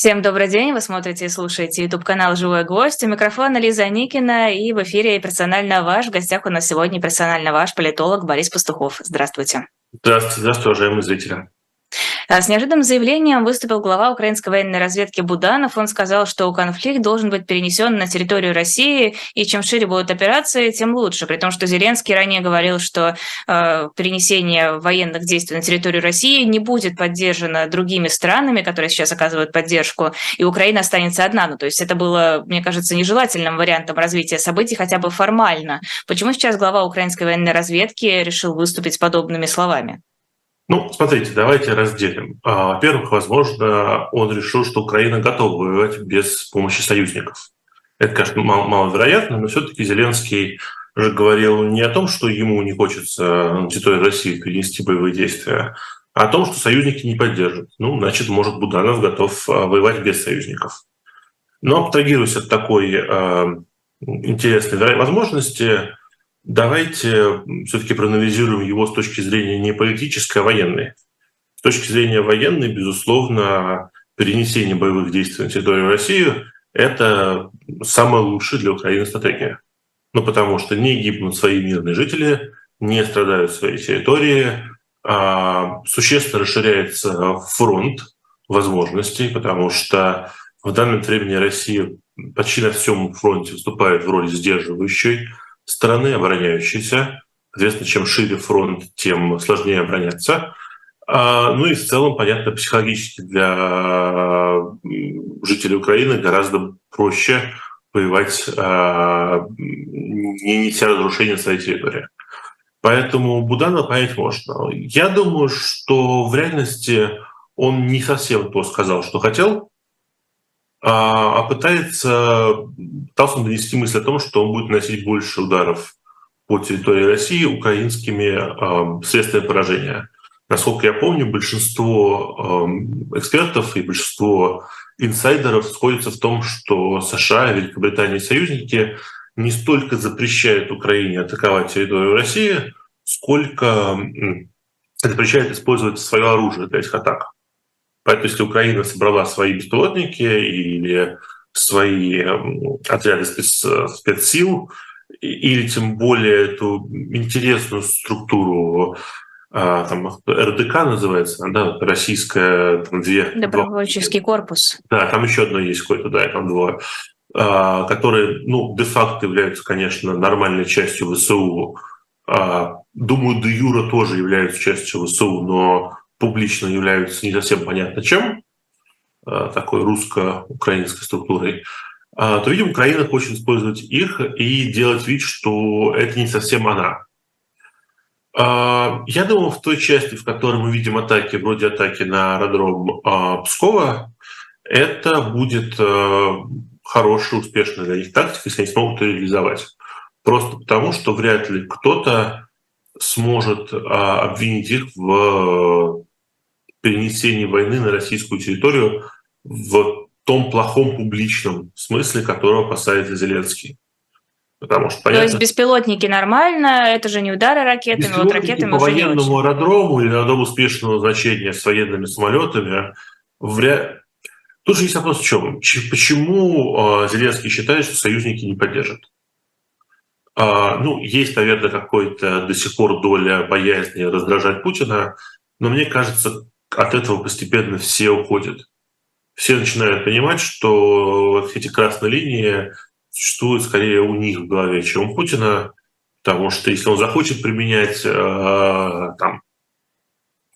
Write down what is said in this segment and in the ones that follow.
Всем добрый день, вы смотрите и слушаете YouTube-канал «Живой гость». У микрофона Лиза Никина и в эфире «Персонально ваш». В гостях у нас сегодня персонально ваш политолог Борис Пастухов. Здравствуйте. Здравствуйте, здравствуйте, уважаемые зрители. А, с неожиданным заявлением выступил глава украинской военной разведки Буданов. Он сказал, что конфликт должен быть перенесен на территорию России, и чем шире будут операции, тем лучше. При том, что Зеленский ранее говорил, что э, перенесение военных действий на территорию России не будет поддержано другими странами, которые сейчас оказывают поддержку, и Украина останется одна. Ну, то есть это было, мне кажется, нежелательным вариантом развития событий, хотя бы формально. Почему сейчас глава украинской военной разведки решил выступить с подобными словами? Ну, смотрите, давайте разделим. А, во-первых, возможно, он решил, что Украина готова воевать без помощи союзников. Это, конечно, мал- маловероятно, но все-таки Зеленский же говорил не о том, что ему не хочется на территории России перенести боевые действия, а о том, что союзники не поддержат. Ну, значит, может, Буданов готов а, воевать без союзников. Но абстрагируясь от такой э, интересной возможности, Давайте все-таки проанализируем его с точки зрения не политической, а военной. С точки зрения военной, безусловно, перенесение боевых действий на территорию России – это самая лучшая для Украины стратегия. Ну, потому что не гибнут свои мирные жители, не страдают свои территории, а существенно расширяется фронт возможностей, потому что в данном времени Россия почти на всем фронте выступает в роли сдерживающей, страны, обороняющейся. Соответственно, чем шире фронт, тем сложнее обороняться. А, ну и в целом, понятно, психологически для жителей Украины гораздо проще воевать, а, не неся разрушения своей территории. Поэтому Буданова понять можно. Я думаю, что в реальности он не совсем то сказал, что хотел, а, а пытается, пытался донести мысль о том, что он будет наносить больше ударов по территории России украинскими э, средствами поражения. Насколько я помню, большинство э, экспертов и большинство инсайдеров сходятся в том, что США, Великобритания и союзники не столько запрещают Украине атаковать территорию России, сколько запрещают использовать свое оружие для этих атак. Поэтому если Украина собрала свои беспилотники или свои отряды спец, спецсил, или тем более эту интересную структуру а, там РДК называется, да, российская там две добровольческий два, корпус. Да, там еще одно есть какое-то, да, там двое, а, которые, ну, де-факто являются, конечно, нормальной частью ВСУ. А, думаю, де юра тоже являются частью ВСУ, но публично являются не совсем понятно чем, э, такой русско-украинской структурой, а, то, видимо, Украина хочет использовать их и делать вид, что это не совсем она. А, я думаю, в той части, в которой мы видим атаки, вроде атаки на аэродром Пскова, это будет э, хорошая, успешная для них тактика, если они смогут ее реализовать. Просто потому, что вряд ли кто-то сможет обвинить их в перенесении войны на российскую территорию в том плохом публичном смысле, которого опасается Зеленский. Потому что, понятно, То есть беспилотники нормально, это же не удары ракетами, вот ракетами по военному аэродрому или аэродрому успешного значения с военными самолетами вряд Тут же есть вопрос в чем? Почему э, Зеленский считает, что союзники не поддержат? А, ну, есть, наверное, какой-то до сих пор доля боязни раздражать Путина, но мне кажется, от этого постепенно все уходят. Все начинают понимать, что эти красные линии существуют скорее у них в голове, чем у Путина, потому что если он захочет применять э, там,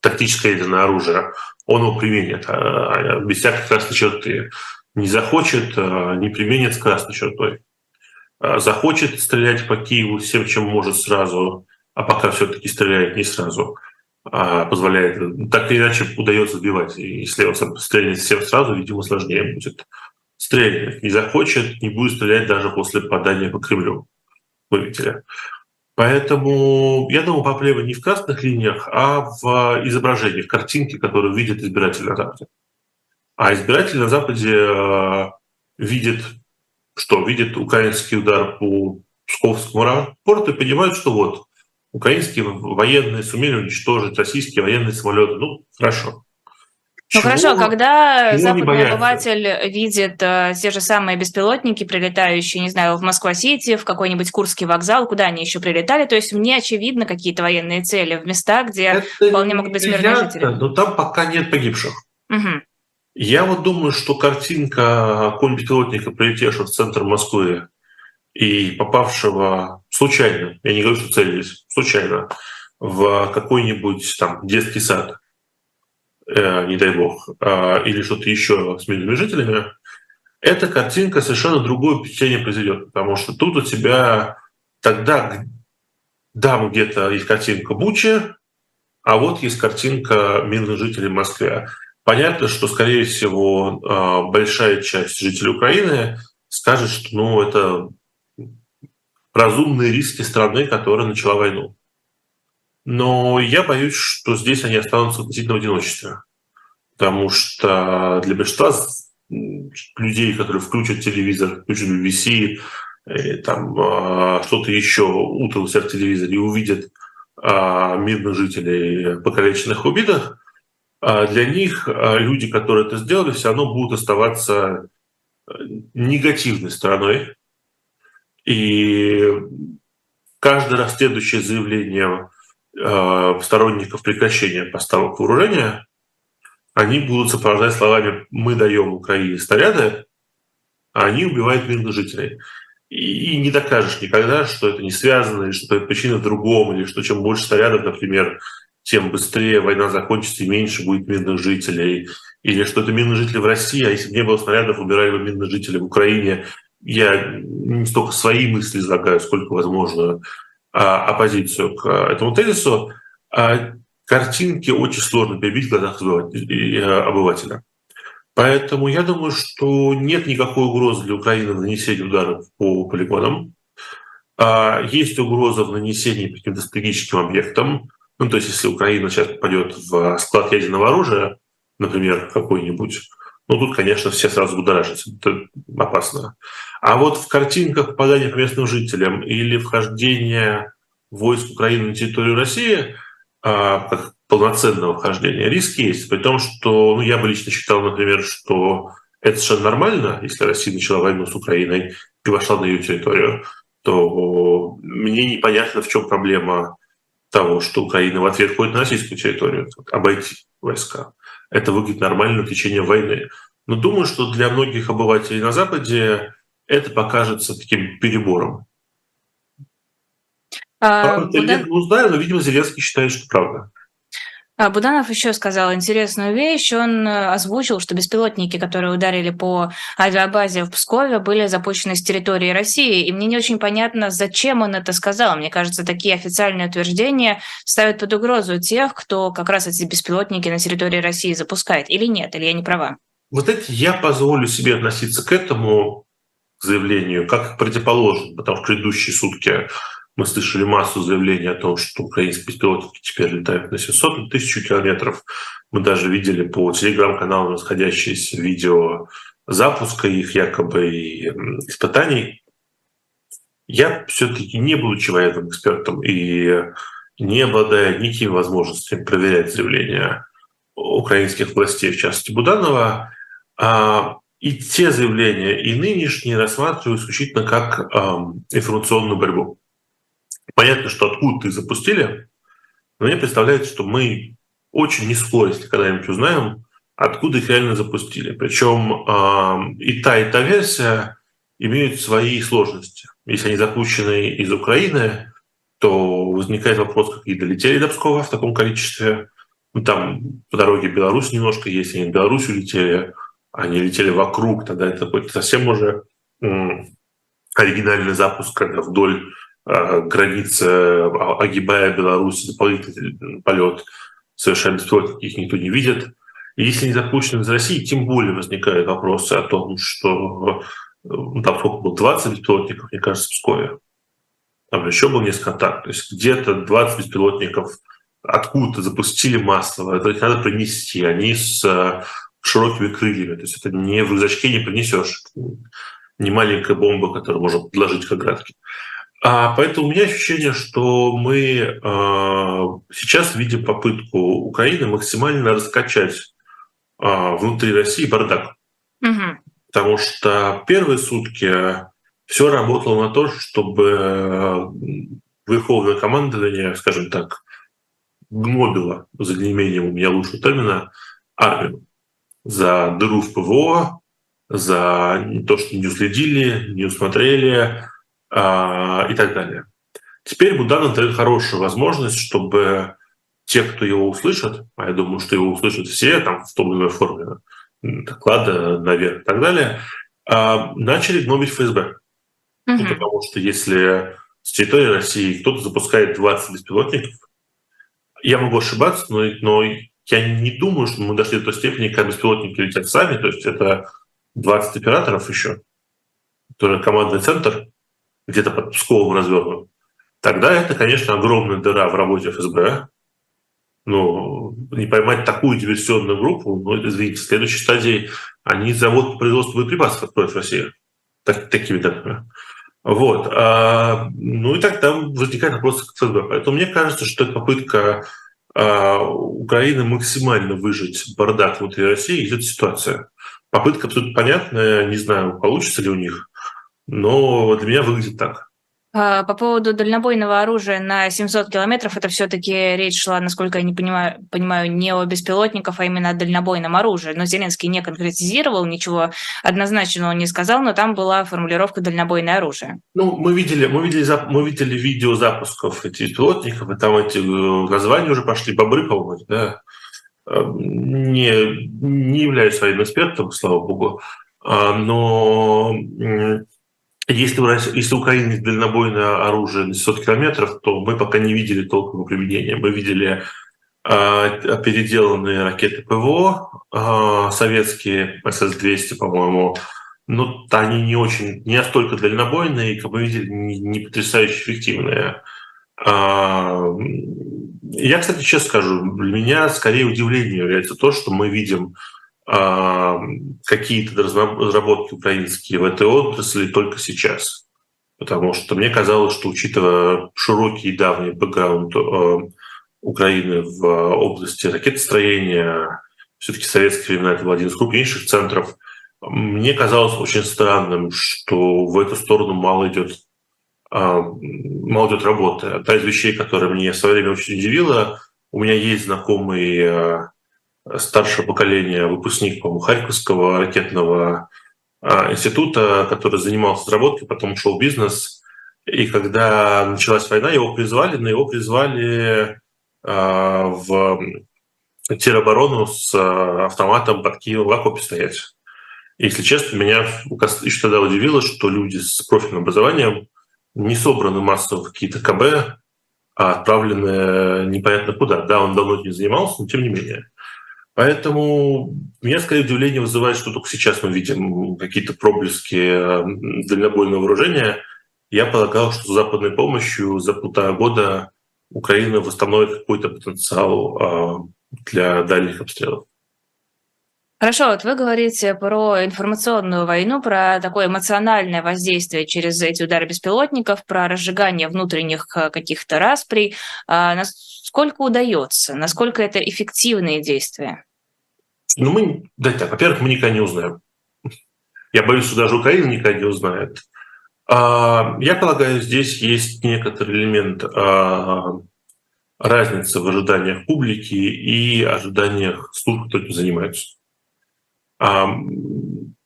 тактическое ядерное оружие, он его применит э, без всякой красной черты. Не захочет, э, не применит с красной чертой. Э, захочет стрелять по Киеву всем, чем может сразу, а пока все-таки стреляет не сразу – а, позволяет, так или иначе удается сбивать. И если он стрельнет всем сразу, видимо, сложнее будет. Стрельнет, не захочет, не будет стрелять даже после попадания по Кремлю. Вы видели. Поэтому я думаю, проблема не в красных линиях, а в изображении, в картинке, которую видит избиратель на Западе. А избиратель на Западе э, видит, что видит украинский удар по Псковскому аэропорту и понимает, что вот Украинские военные сумели уничтожить российские военные самолеты. Ну, хорошо. Ну Чего? хорошо, когда Чего западный обыватель видит э, те же самые беспилотники, прилетающие, не знаю, в Москва-Сити, в какой-нибудь Курский вокзал, куда они еще прилетали, то есть мне очевидно какие-то военные цели в местах, где Это вполне могут быть мирные жители. Но там пока нет погибших. Угу. Я вот думаю, что картинка какого беспилотника, прилетевшего в центр Москвы и попавшего случайно, я не говорю, что целились, случайно, в какой-нибудь там детский сад, э, не дай бог, э, или что-то еще с мирными жителями, эта картинка совершенно другое впечатление произведет, потому что тут у тебя тогда, да, где-то есть картинка Бучи, а вот есть картинка мирных жителей в Москве. Понятно, что, скорее всего, э, большая часть жителей Украины скажет, что ну, это разумные риски страны, которая начала войну. Но я боюсь, что здесь они останутся относительно в одиночестве. Потому что для большинства людей, которые включат телевизор, включат BBC, э, там а, что-то еще утром в телевизоре и увидят а, мирных жителей, покалеченных, убитых, а для них люди, которые это сделали, все равно будут оставаться э, негативной стороной. И каждый раз следующее заявление Э, сторонников прекращения поставок вооружения, они будут сопровождать словами «мы даем Украине снаряды», а они убивают мирных жителей. И не докажешь никогда, что это не связано, или что это причина в другом, или что чем больше снарядов, например, тем быстрее война закончится и меньше будет мирных жителей, или что это мирные жители в России, а если бы не было снарядов, убирали бы мирных жителей в Украине. Я не столько свои мысли излагаю, сколько, возможно, а, оппозицию к а, этому тезису, а картинки очень сложно перебить в глазах обывателя. Поэтому я думаю, что нет никакой угрозы для Украины в нанесении ударов по полигонам. Есть угроза в нанесении по каким-то стратегическим объектам. Ну, то есть, если Украина сейчас попадет в склад ядерного оружия, например, какой-нибудь, ну, тут, конечно, все сразу будоражатся. Это опасно. А вот в картинках попадания по местным жителям или вхождение войск Украины на территорию России, а, как полноценного вхождения, риск есть. При том, что ну, я бы лично считал, например, что это совершенно нормально, если Россия начала войну с Украиной и вошла на ее территорию, то мне непонятно, в чем проблема того, что Украина в ответ ходит на российскую территорию, обойти войска. Это выглядит нормально в течение войны. Но думаю, что для многих обывателей на Западе это покажется таким перебором. А, правда, Будан... я не но, видимо, Зеленский считает, что правда. А, Буданов еще сказал интересную вещь. Он э, озвучил, что беспилотники, которые ударили по авиабазе в Пскове, были запущены с территории России. И мне не очень понятно, зачем он это сказал. Мне кажется, такие официальные утверждения ставят под угрозу тех, кто как раз эти беспилотники на территории России запускает. Или нет, или я не права? Вот это я позволю себе относиться к этому заявлению как противоположно, потому что в предыдущие сутки мы слышали массу заявлений о том, что украинские беспилотники теперь летают на 700 тысяч километров. Мы даже видели по телеграм-каналам расходящиеся видео запуска их якобы и испытаний. Я все-таки не будучи военным экспертом и не обладая никакими возможностями проверять заявления украинских властей, в частности Буданова, а, и те заявления, и нынешние рассматриваю исключительно как э, информационную борьбу. Понятно, что откуда их запустили, но мне представляется, что мы очень не скоро, если когда-нибудь узнаем, откуда их реально запустили. Причем э, и та, и та версия имеют свои сложности. Если они запущены из Украины, то возникает вопрос, как они долетели до Пскова в таком количестве. Ну, там по дороге Беларусь немножко есть, они в Беларусь улетели они летели вокруг, тогда это будет совсем уже оригинальный запуск, когда вдоль э, границы, а, огибая Беларусь, дополнительный полет совершенно беспилотники, их никто не видит. И если не запущены из России, тем более возникают вопросы о том, что ну, там сколько было, 20 беспилотников, мне кажется, в Пскове. Там еще был несколько атак. То есть где-то 20 беспилотников откуда-то запустили массово, это надо принести. Они с широкими крыльями. То есть это не в рюкзачке не принесешь. Не маленькая бомба, которую можно подложить к оградке. А поэтому у меня ощущение, что мы э, сейчас видим попытку Украины максимально раскачать внутри России бардак. Угу. Потому что первые сутки все работало на то, чтобы верховное командование, скажем так, гнобило, за неимением у меня лучшего термина, армию за дыру в ПВО, за то, что не уследили, не усмотрели э, и так далее. Теперь Буданов дает хорошую возможность, чтобы те, кто его услышат, а я думаю, что его услышат все там в том или иной форме, доклада наверх и так далее, э, начали гнобить ФСБ. Ну, потому что если с территории России кто-то запускает 20 беспилотников, я могу ошибаться, но, но я не думаю, что мы дошли до той степени, когда беспилотники летят сами, то есть это 20 операторов еще, тоже командный центр, где-то под Псковом развернут. Тогда это, конечно, огромная дыра в работе ФСБ. Ну, не поймать такую диверсионную группу, ну, извините, в следующей стадии они завод по производству боеприпасов откроют в России. Так, такими темпами. Вот. А, ну и тогда возникает вопрос к ФСБ. Поэтому мне кажется, что это попытка а, Украины максимально выжить бардак внутри России идет ситуация. Попытка абсолютно понятная, не знаю, получится ли у них, но для меня выглядит так. А, по поводу дальнобойного оружия на 700 километров, это все-таки речь шла, насколько я не понимаю, понимаю, не о беспилотниках, а именно о дальнобойном оружии. Но Зеленский не конкретизировал, ничего однозначного не сказал, но там была формулировка «дальнобойное оружие». Ну, мы видели, мы видели, мы видели видео запусков этих беспилотников, и там эти э, названия уже пошли, бобры, по-моему, да, э, не, не являюсь своим экспертом, слава богу, а, но если если у Украины есть дальнобойное оружие на 700 километров, то мы пока не видели толкового применения. Мы видели э, переделанные ракеты ПВО, э, советские СС-200, по-моему, но они не очень, не настолько дальнобойные, как мы видели, не, не потрясающе эффективные. Э, я, кстати, честно скажу, для меня скорее удивлением является то, что мы видим какие-то разработки украинские в этой отрасли только сейчас. Потому что мне казалось, что учитывая широкий и давний бэкграунд э, Украины в области ракетостроения, все-таки советские времена это был один из крупнейших центров, мне казалось очень странным, что в эту сторону мало идет, а, мало идет работы. Одна из вещей, которая мне в свое время очень удивила, у меня есть знакомый э, старшее поколение, выпускник, по Харьковского ракетного а, института, который занимался разработкой, потом ушел в бизнес. И когда началась война, его призвали, но его призвали а, в тероборону с а, автоматом под Киевом в окопе стоять. И, если честно, меня еще тогда удивило, что люди с профильным образованием не собраны массово в какие-то КБ, а отправлены непонятно куда. Да, он давно не занимался, но тем не менее. Поэтому меня скорее удивление вызывает, что только сейчас мы видим какие-то проблески э, дальнобойного вооружения. Я полагал, что с западной помощью за полтора года Украина восстановит какой-то потенциал э, для дальних обстрелов. Хорошо, вот вы говорите про информационную войну, про такое эмоциональное воздействие через эти удары беспилотников, про разжигание внутренних э, каких-то расприй. А насколько удается, насколько это эффективные действия? Ну, мы, да, так, во-первых, мы никогда не узнаем. Я боюсь, что даже Украина никогда не узнает. А, я полагаю, здесь есть некоторый элемент а, разницы в ожиданиях публики и ожиданиях служб, кто этим занимается. А,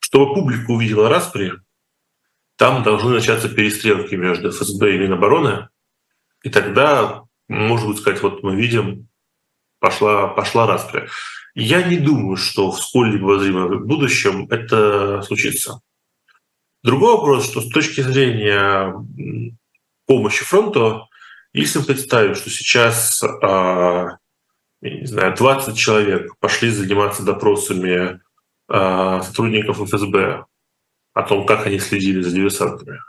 чтобы публика увидела распри, там должны начаться перестрелки между ФСБ и Минобороны, и тогда, может быть, сказать, вот мы видим, пошла, пошла распри. Я не думаю, что в сколь-либо возможном будущем это случится. Другой вопрос, что с точки зрения помощи фронту, если представить, что сейчас не знаю, 20 человек пошли заниматься допросами а, сотрудников ФСБ о том, как они следили за диверсантами,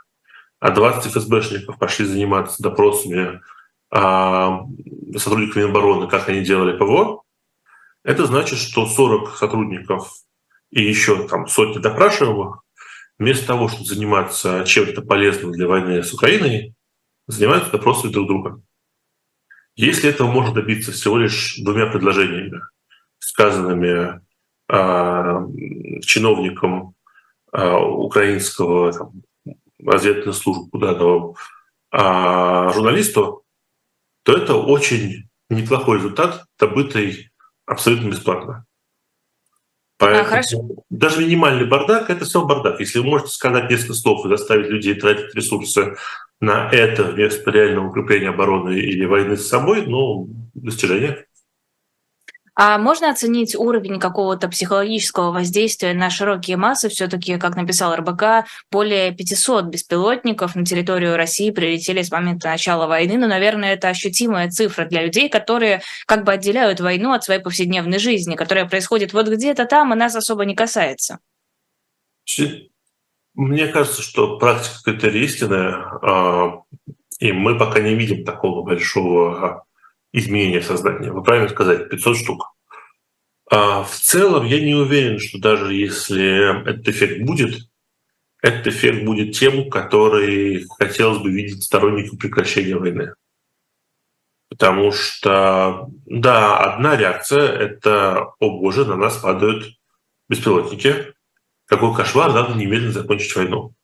а 20 ФСБшников пошли заниматься допросами а, сотрудников Минобороны, как они делали ПВО, это значит, что 40 сотрудников и еще там сотни допрашиваемых вместо того, чтобы заниматься чем-то полезным для войны с Украиной, занимаются допросами друг друга. Если этого можно добиться всего лишь двумя предложениями, сказанными чиновникам украинского там, разведывательной службы Буданова журналисту, то это очень неплохой результат, добытый абсолютно бесплатно. Поэтому а, даже минимальный бардак – это все бардак. Если вы можете сказать несколько слов и заставить людей тратить ресурсы на это вместо реального укрепления обороны или войны с собой, ну, достижение. А можно оценить уровень какого-то психологического воздействия на широкие массы? Все-таки, как написал РБК, более 500 беспилотников на территорию России прилетели с момента начала войны. Но, наверное, это ощутимая цифра для людей, которые как бы отделяют войну от своей повседневной жизни, которая происходит вот где-то там и нас особо не касается. Мне кажется, что практика это истинная, а, и мы пока не видим такого большого изменения создания. Вы правильно сказали, 500 штук. А в целом я не уверен, что даже если этот эффект будет, этот эффект будет тем, который хотелось бы видеть сторонникам прекращения войны. Потому что, да, одна реакция – это «О боже, на нас падают беспилотники, какой кошмар, надо немедленно закончить войну».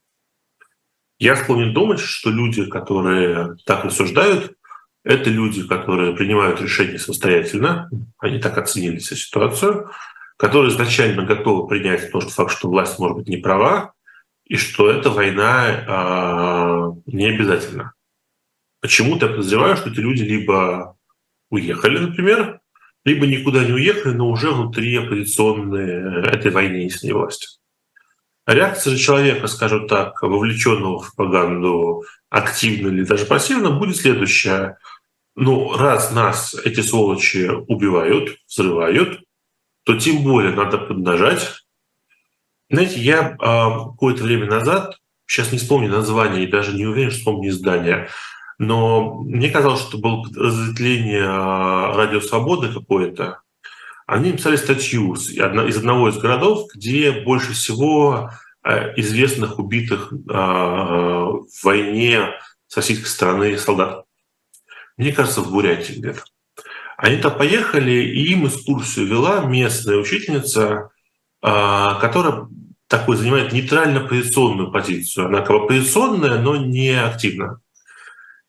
Я склонен думать, что люди, которые так рассуждают, это люди, которые принимают решения самостоятельно, они так оценили всю ситуацию, которые изначально готовы принять тот факт, что власть может быть не права, и что эта война э, не обязательна. Почему-то я подозреваю, что эти люди либо уехали, например, либо никуда не уехали, но уже внутри оппозиционной этой войны с власти. Реакция же человека, скажем так, вовлеченного в пропаганду активно или даже пассивно, будет следующая – ну, раз нас эти сволочи убивают, взрывают, то тем более надо поднажать. Знаете, я а, какое-то время назад, сейчас не вспомню название и даже не уверен, что вспомню издание, но мне казалось, что было разветвление а, Радио Свободы какое-то. Они написали статью из одного из городов, где больше всего а, известных убитых в войне с российской стороны солдат мне кажется, в Бурятии где-то. Они там поехали, и им экскурсию вела местная учительница, а, которая такой занимает нейтрально-позиционную позицию. Она как бы позиционная, но не активна.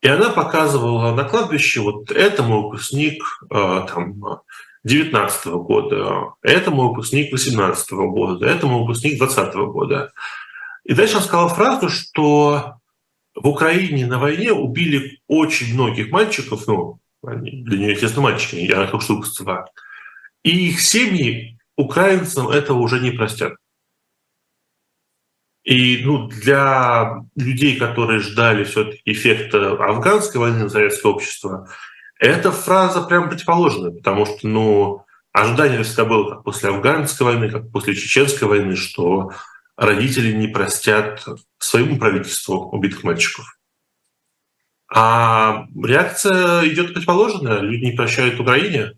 И она показывала на кладбище, вот это мой выпускник а, там, 19 года, это мой выпускник 18 года, это мой выпускник 20 года. И дальше он сказала фразу, что в Украине на войне убили очень многих мальчиков, ну, для нее, естественно, мальчики, я что два. И их семьи украинцам этого уже не простят. И ну, для людей, которые ждали все-таки эффекта афганской войны на советское общество, эта фраза прям противоположная, потому что ну, ожидание всегда было как после афганской войны, как после чеченской войны, что родители не простят своему правительству убитых мальчиков. А реакция идет противоположная. Люди не прощают Украине.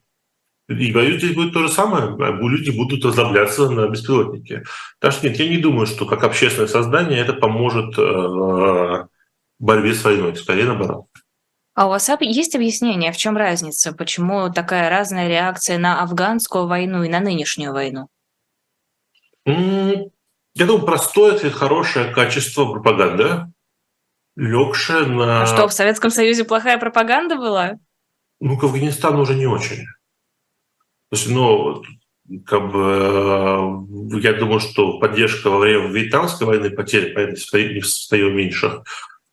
И боюсь, здесь будет то же самое. Люди будут озлобляться на беспилотники. Так что нет, я не думаю, что как общественное создание это поможет э, борьбе с войной. Скорее наоборот. А у вас есть объяснение, в чем разница? Почему такая разная реакция на афганскую войну и на нынешнюю войну? Я думаю, простой ответ, хорошее качество пропаганды, легшее на... А что, в Советском Союзе плохая пропаганда была? Ну, к Афганистану уже не очень. То есть, ну, как бы, я думаю, что поддержка во время Вьетнамской войны, потери, понятно, стою меньше,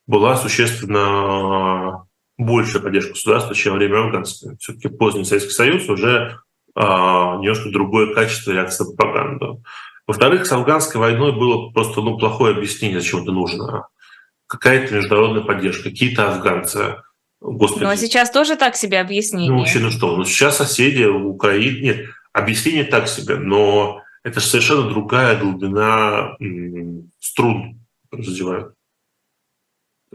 была существенно большая поддержка государства, чем во время афганской. Все-таки поздний Советский Союз уже а, немножко другое качество реакции на пропаганду. Во-вторых, с афганской войной было просто ну, плохое объяснение, зачем это нужно. Какая-то международная поддержка, какие-то афганцы. Господи. Ну а сейчас тоже так себе объяснение. Ну вообще, ну что, ну сейчас соседи Украины... Нет, объяснение так себе, но это же совершенно другая глубина струн задевают.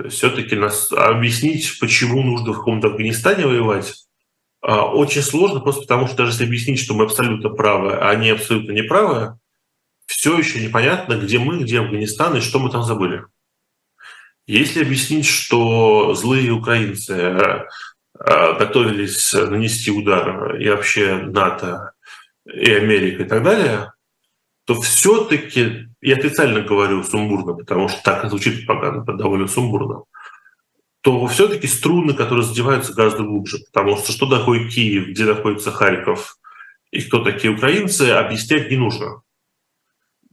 Все-таки нас объяснить, почему нужно в каком-то Афганистане воевать, а, очень сложно, просто потому что даже если объяснить, что мы абсолютно правы, а они абсолютно неправы, все еще непонятно, где мы, где Афганистан и что мы там забыли. Если объяснить, что злые украинцы э, готовились нанести удар и вообще НАТО, и Америка и так далее, то все-таки, я официально говорю сумбурно, потому что так и звучит пропаганда, довольно сумбурно, то все-таки струны, которые задеваются гораздо глубже, потому что что такое Киев, где находится Харьков и кто такие украинцы, объяснять не нужно.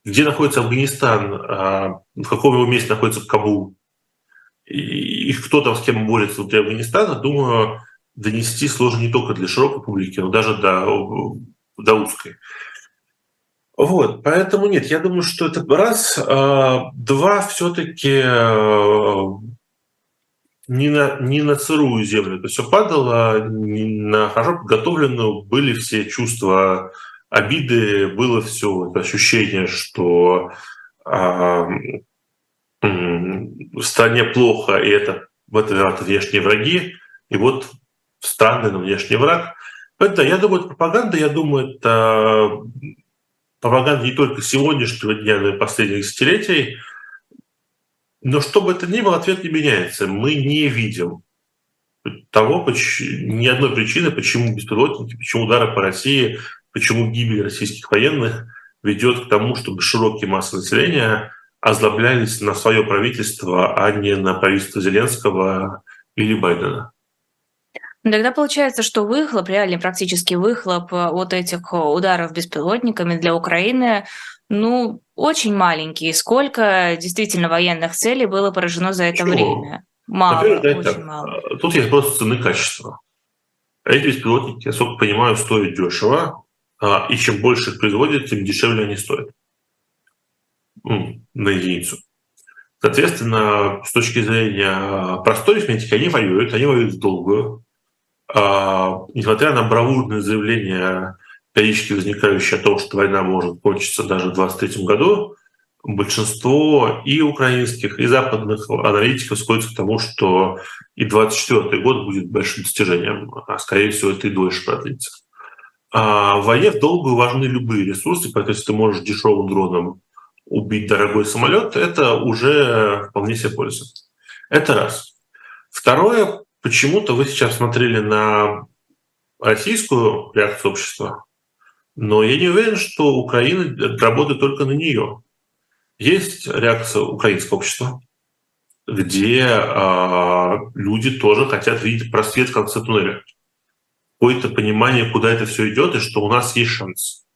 Где находится Афганистан, а, в каком его месте находится Кабул, и кто там с кем борется внутри Афганистана, думаю, донести сложно не только для широкой публики, но даже до, до узкой. Вот, поэтому нет, я думаю, что это раз. А, два, все-таки не на, не на сырую землю это все падало, не на хорошо подготовленную были все чувства обиды, было все ощущение, что а, в стране плохо, и это в этом виноваты внешние враги, и вот странный, но внешний враг. Это, я думаю, это пропаганда, я думаю, это пропаганда не только сегодняшнего дня, но и последних десятилетий. Но что бы это ни было, ответ не меняется. Мы не видим того, ни одной причины, почему беспилотники, почему удары по России, почему гибель российских военных ведет к тому, чтобы широкие массы населения озлоблялись на свое правительство, а не на правительство Зеленского или Байдена. Ну, тогда получается, что выхлоп, реальный практически выхлоп э, от этих э, ударов беспилотниками для Украины, ну, очень маленький. Сколько действительно военных целей было поражено за это Почему? время? Мало, очень так. мало. Э, тут есть просто цены качества. Эти беспилотники, я сколько понимаю, стоят дешево, и чем больше их производят, тем дешевле они стоят на единицу. Соответственно, с точки зрения простой арифметики, они воюют, они воюют в долгую. А, несмотря на бравурные заявления, периодически возникающие о том, что война может кончиться даже в 2023 году, большинство и украинских, и западных аналитиков сходятся к тому, что и 2024 год будет большим достижением, а скорее всего это и дольше продлится. А в войне в долгую важны любые ресурсы, поэтому если ты можешь дешевым дроном убить дорогой самолет, это уже вполне себе польза. Это раз. Второе, почему-то вы сейчас смотрели на российскую реакцию общества, но я не уверен, что Украина работает только на нее. Есть реакция украинского общества, где э, люди тоже хотят видеть просвет в конце туннеля. Какое-то понимание, куда это все идет, и что у нас есть шанс.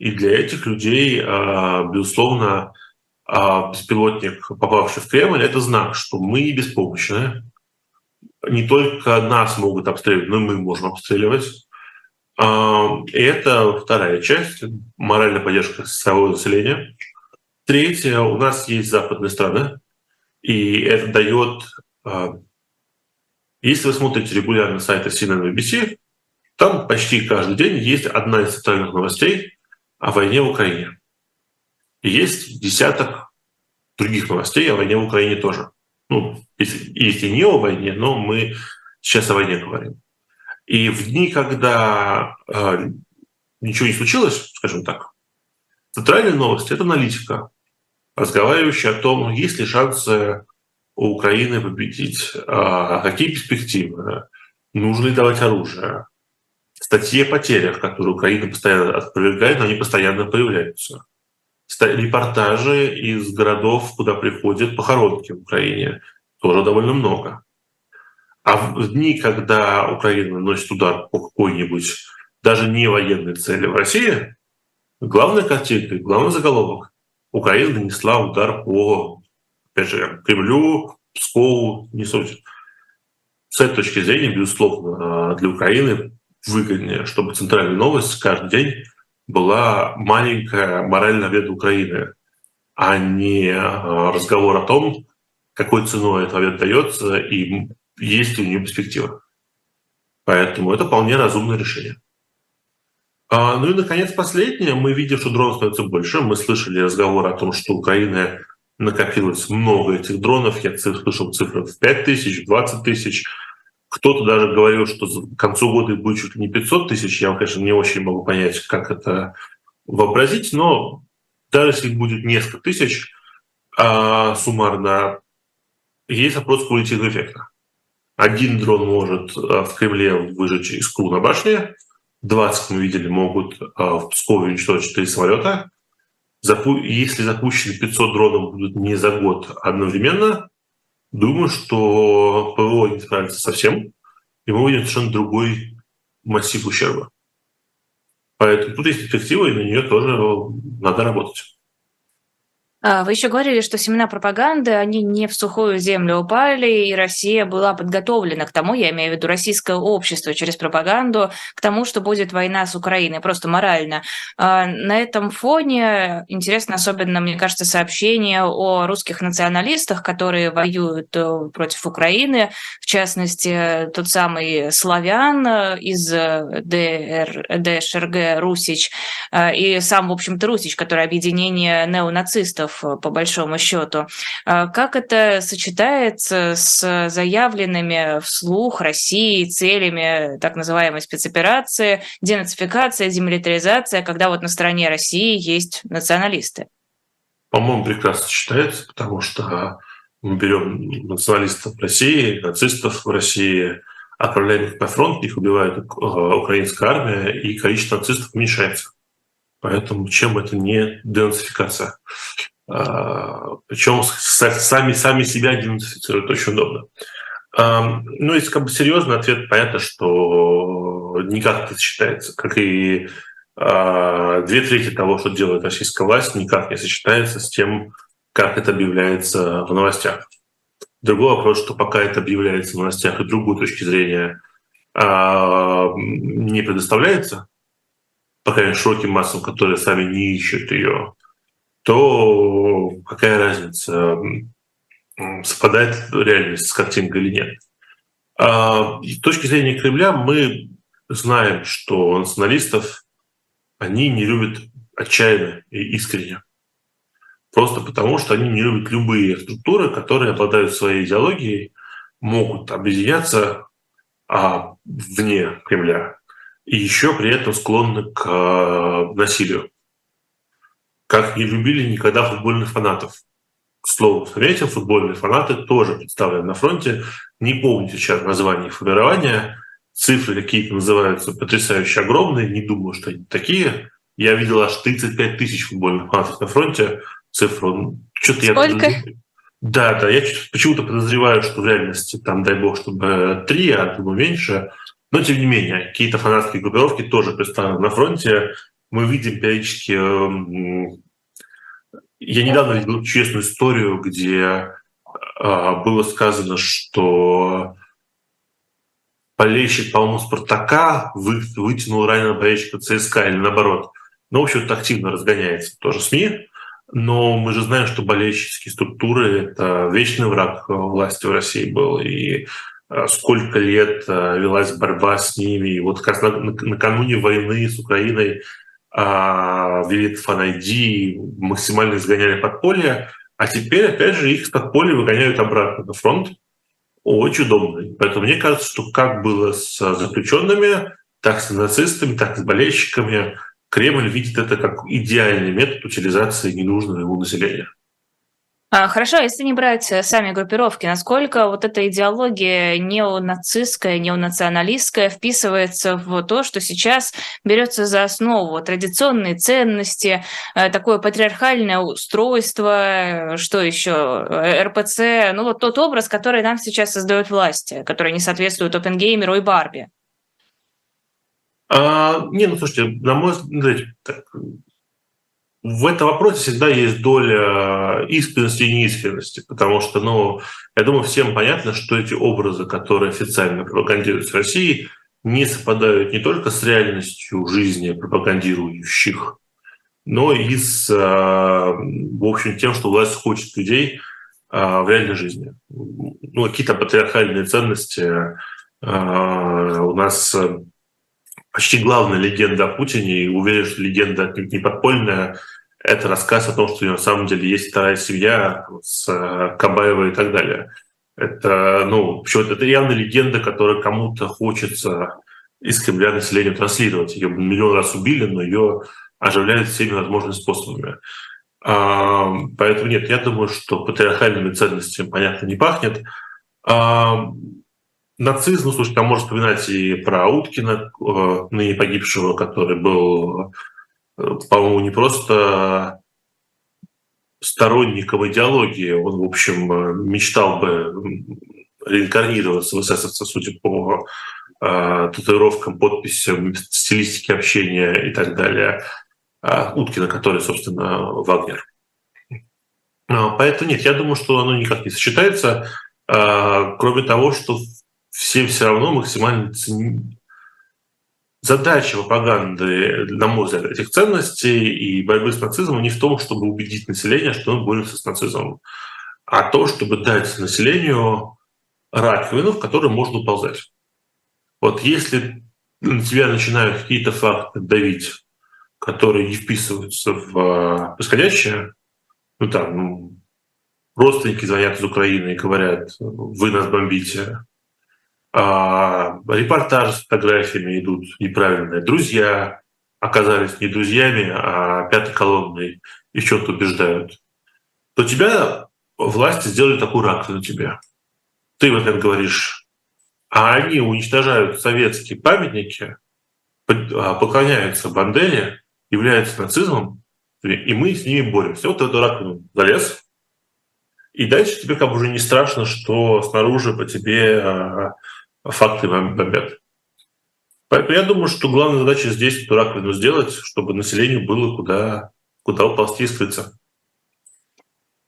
И для этих людей, а, безусловно, а, беспилотник, попавший в Кремль, это знак, что мы беспомощны. Не только нас могут обстреливать, но и мы можем обстреливать. А, и это вторая часть, моральная поддержка своего населения. Третье, у нас есть западные страны, и это дает... Если вы смотрите регулярно сайты CNN и BBC, там почти каждый день есть одна из центральных новостей, о войне в Украине. И есть десяток других новостей о войне в Украине тоже. Ну, если, если не о войне, но мы сейчас о войне говорим. И в дни, когда э, ничего не случилось, скажем так, центральная новость — это аналитика, разговаривающая о том, есть ли шансы у Украины победить, э, какие перспективы, нужно ли давать оружие, статьи о потерях, которые Украина постоянно опровергает, но они постоянно появляются. Репортажи из городов, куда приходят похоронки в Украине, тоже довольно много. А в дни, когда Украина наносит удар по какой-нибудь даже не военной цели в России, главная картинка, главный заголовок – Украина нанесла удар по, опять же, Кремлю, Пскову, не суть. С этой точки зрения, безусловно, для Украины выгоднее, чтобы центральная новость каждый день была маленькая моральная победа Украины, а не а, разговор о том, какой ценой этот ответ дается и есть ли у нее перспектива. Поэтому это вполне разумное решение. А, ну и, наконец, последнее. Мы видим, что дронов становится больше. Мы слышали разговор о том, что Украина накопилось много этих дронов. Я слышал цифры в 5 тысяч, в 20 тысяч. Кто-то даже говорил, что к концу года будет чуть ли не 500 тысяч. Я, конечно, не очень могу понять, как это вообразить, но даже если будет несколько тысяч а, суммарно, есть вопрос кумулятивного эффекта. Один дрон может а, в Кремле выжечь искру на башне, 20 мы видели, могут в Пскове уничтожить 4 самолета. Если запущены 500 дронов будут не за год а одновременно, думаю, что ПВО не справится совсем, и мы увидим совершенно другой массив ущерба. Поэтому тут есть перспектива, и на нее тоже надо работать. А, вы еще говорили, что семена пропаганды, они не в сухую землю упали, и Россия была подготовлена к тому, я имею в виду российское общество через пропаганду, к тому, что будет война с Украиной, просто морально. А, на этом фоне интересно особенно, мне кажется, сообщение о русских националистах, которые воюют э, против Украины, в частности, тот самый Славян из ДР, ДШРГ Русич, э, и сам, в общем-то, Русич, который объединение неонацистов, вопросов, э, по большому счету. А как это сочетается с заявленными вслух России целями так называемой спецоперации, денацификация, демилитаризация, когда вот на стороне России есть националисты? По-моему, прекрасно сочетается, потому что мы берем националистов России, нацистов в России, отправляем их на фронт, их убивает э, украинская армия, и количество нацистов уменьшается. Поэтому чем это не денацификация? А, Причем сами, сами себя идентифицируют очень удобно. Ну, если как бы серьезный ответ, понятно, что никак это сочетается, как и а, две трети того, что делает российская власть, никак не сочетается с тем, как это объявляется в новостях. Другой вопрос, что пока это объявляется в новостях и другую точки зрения а, не предоставляется, пока широким массам, которые сами не ищут ее, то какая разница, совпадает реальность с картинкой или нет. А, с точки зрения Кремля мы знаем, что националистов они не любят отчаянно и искренне. Просто потому, что они не любят любые структуры, которые обладают своей идеологией, могут объединяться а, вне Кремля и еще при этом склонны к а, насилию как не любили никогда футбольных фанатов. К слову, заметим, футбольные фанаты тоже представлены на фронте. Не помню сейчас название формирования. Цифры какие-то называются потрясающе огромные. Не думаю, что они такие. Я видел аж 35 тысяч футбольных фанатов на фронте. Цифру что-то Сколько? я... Да, да, я почему-то подозреваю, что в реальности там, дай бог, чтобы три, а думаю меньше. Но, тем не менее, какие-то фанатские группировки тоже представлены на фронте мы видим периодически... Эм, я недавно видел честную историю, где а, было сказано, что болельщик, по-моему, Спартака вытянул раненого болельщика ЦСКА или наоборот. Ну, в общем, это активно разгоняется тоже СМИ. Но мы же знаем, что болельщические структуры — это вечный враг власти в России был. И а, сколько лет а, велась борьба с ними. И вот как раз накануне войны с Украиной а, Вивит Фанайди максимально изгоняли подполье, а теперь, опять же, их с подполья выгоняют обратно на фронт. Очень удобно. Поэтому мне кажется, что как было с заключенными, так с нацистами, так с болельщиками, Кремль видит это как идеальный метод утилизации ненужного ему населения. А, хорошо, а если не брать э, сами группировки, насколько вот эта идеология неонацистская, неонационалистская вписывается в то, что сейчас берется за основу традиционные ценности, э, такое патриархальное устройство, что еще, э, РПЦ, ну вот тот образ, который нам сейчас создает власти, который не соответствует Опенгеймеру и Барби? А, не, ну слушайте, на мой взгляд, в этом вопросе всегда есть доля искренности и неискренности, потому что, ну, я думаю, всем понятно, что эти образы, которые официально пропагандируются в России, не совпадают не только с реальностью жизни пропагандирующих, но и с, а, в общем, тем, что власть хочет людей а, в реальной жизни. Ну, какие-то патриархальные ценности у нас почти главная легенда о Путине, и уверен, что легенда не подпольная, это рассказ о том, что на самом деле есть вторая семья с э, Кабаевой и так далее. Это, ну, это явно легенда, которая кому-то хочется из Кремля населению транслировать. Ее миллион раз убили, но ее оживляют всеми возможными способами. А, поэтому нет, я думаю, что патриархальными ценностями, понятно, не пахнет. А, Нацизм, ну, слушай, там можно вспоминать и про Уткина, э, ныне погибшего, который был, э, по-моему, не просто сторонником идеологии, он, в общем, э, мечтал бы реинкарнироваться в эсэсовца, судя по татуировкам, подписям, стилистике общения и так далее. Уткина, который, собственно, Вагнер. Поэтому нет, я думаю, что оно никак не сочетается, кроме того, что всем все равно максимально ценить. Задача пропаганды, на мой взгляд, этих ценностей и борьбы с нацизмом не в том, чтобы убедить население, что он борется с нацизмом, а то, чтобы дать населению раковину, в которую можно уползать. Вот если на тебя начинают какие-то факты давить, которые не вписываются в а, происходящее, ну там, родственники звонят из Украины и говорят, вы нас бомбите, а, репортажи с фотографиями идут неправильные. Друзья оказались не друзьями, а пятой колонной и что-то убеждают. То тебя власти сделали такую раковину на тебя. Ты в этом говоришь, а они уничтожают советские памятники, а, поклоняются Бандере, являются нацизмом, и мы с ними боремся. Вот эту раковину залез, и дальше тебе как бы уже не страшно, что снаружи по тебе а, факты бомбят. Поэтому я думаю, что главная задача здесь эту раковину сделать, чтобы населению было куда, куда уползти и скрыться.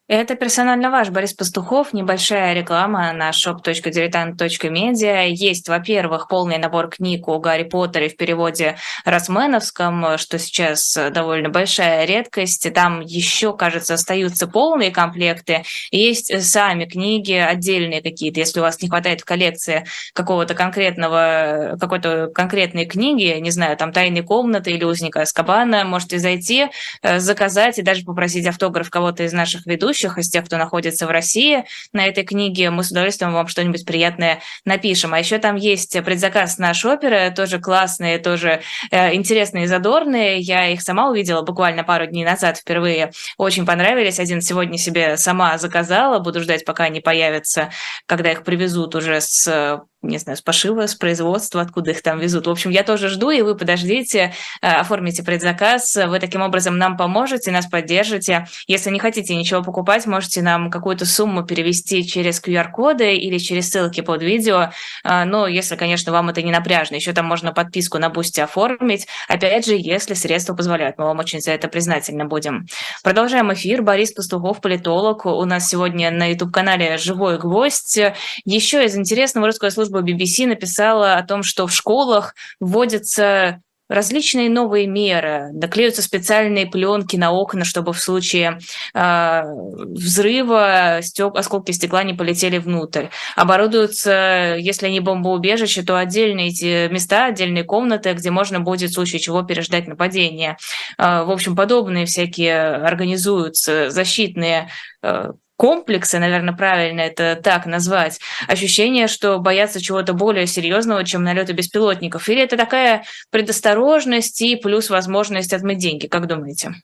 Это персонально ваш Борис Пастухов. Небольшая реклама на shop.diletant.media. Есть, во-первых, полный набор книг о Гарри Поттере в переводе Росменовском, что сейчас довольно большая редкость. Там еще, кажется, остаются полные комплекты. Есть сами книги, отдельные какие-то. Если у вас не хватает в коллекции какого-то конкретного, какой-то конкретной книги, не знаю, там «Тайной комнаты» или «Узника Аскабана», можете зайти, э, заказать и даже попросить автограф кого-то из наших ведущих ведущих, из тех, кто находится в России на этой книге. Мы с удовольствием вам что-нибудь приятное напишем. А еще там есть предзаказ на оперы, тоже классные, тоже э, интересные и задорные. Я их сама увидела буквально пару дней назад впервые. Очень понравились. Один сегодня себе сама заказала. Буду ждать, пока они появятся, когда их привезут уже с не знаю, с пошива, с производства, откуда их там везут. В общем, я тоже жду, и вы подождите, э, оформите предзаказ. Вы таким образом нам поможете, нас поддержите. Если не хотите ничего покупать, можете нам какую-то сумму перевести через QR-коды или через ссылки под видео. Э, но если, конечно, вам это не напряжно. Еще там можно подписку на Boosty оформить. Опять же, если средства позволяют. Мы вам очень за это признательны будем. Продолжаем эфир. Борис Пастухов, политолог. У нас сегодня на YouTube-канале «Живой гвоздь». Еще из интересного русская служба служба BBC написала о том, что в школах вводятся различные новые меры, доклеются специальные пленки на окна, чтобы в случае э, взрыва стек, осколки стекла не полетели внутрь. Оборудуются, если не бомбоубежище, то отдельные эти места, отдельные комнаты, где можно будет в случае чего переждать нападение. Э, в общем, подобные всякие организуются защитные э, комплексы, наверное, правильно это так назвать, ощущение, что боятся чего-то более серьезного, чем налеты беспилотников? Или это такая предосторожность и плюс возможность отмыть деньги? Как думаете?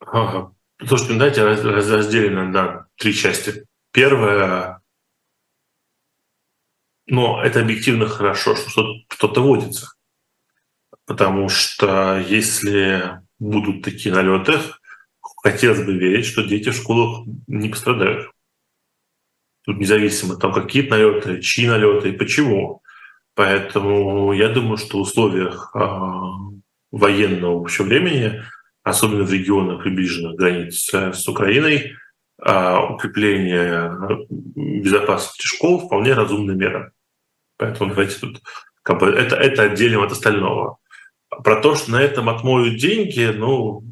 Ага. Слушайте, ну давайте разделим на три части. Первое, но это объективно хорошо, что что-то водится. Потому что если будут такие налеты, хотелось бы верить, что дети в школах не пострадают. Тут независимо, там какие налеты, чьи налеты и почему. Поэтому я думаю, что в условиях э, военного вообще времени, особенно в регионах, приближенных границ с Украиной, э, укрепление безопасности школ вполне разумная мера. Поэтому давайте тут как бы это, это отделим от остального. Про то, что на этом отмоют деньги, ну,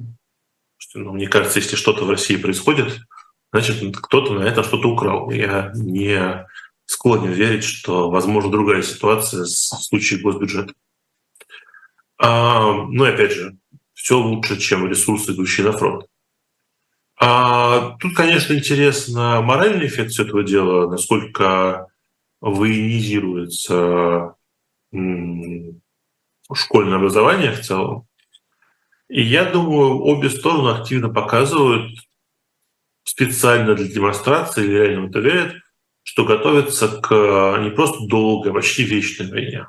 ну, мне кажется, если что-то в России происходит, значит, кто-то на это что-то украл. Я не склонен верить, что возможно другая ситуация в случае госбюджета. А, ну и опять же, все лучше, чем ресурсы, идущие на фронт. А, тут, конечно, интересно моральный эффект всего этого дела, насколько военизируется школьное образование в целом. И я думаю, обе стороны активно показывают специально для демонстрации или реально доверяют, что готовится к не просто долгой, а почти вечной войне.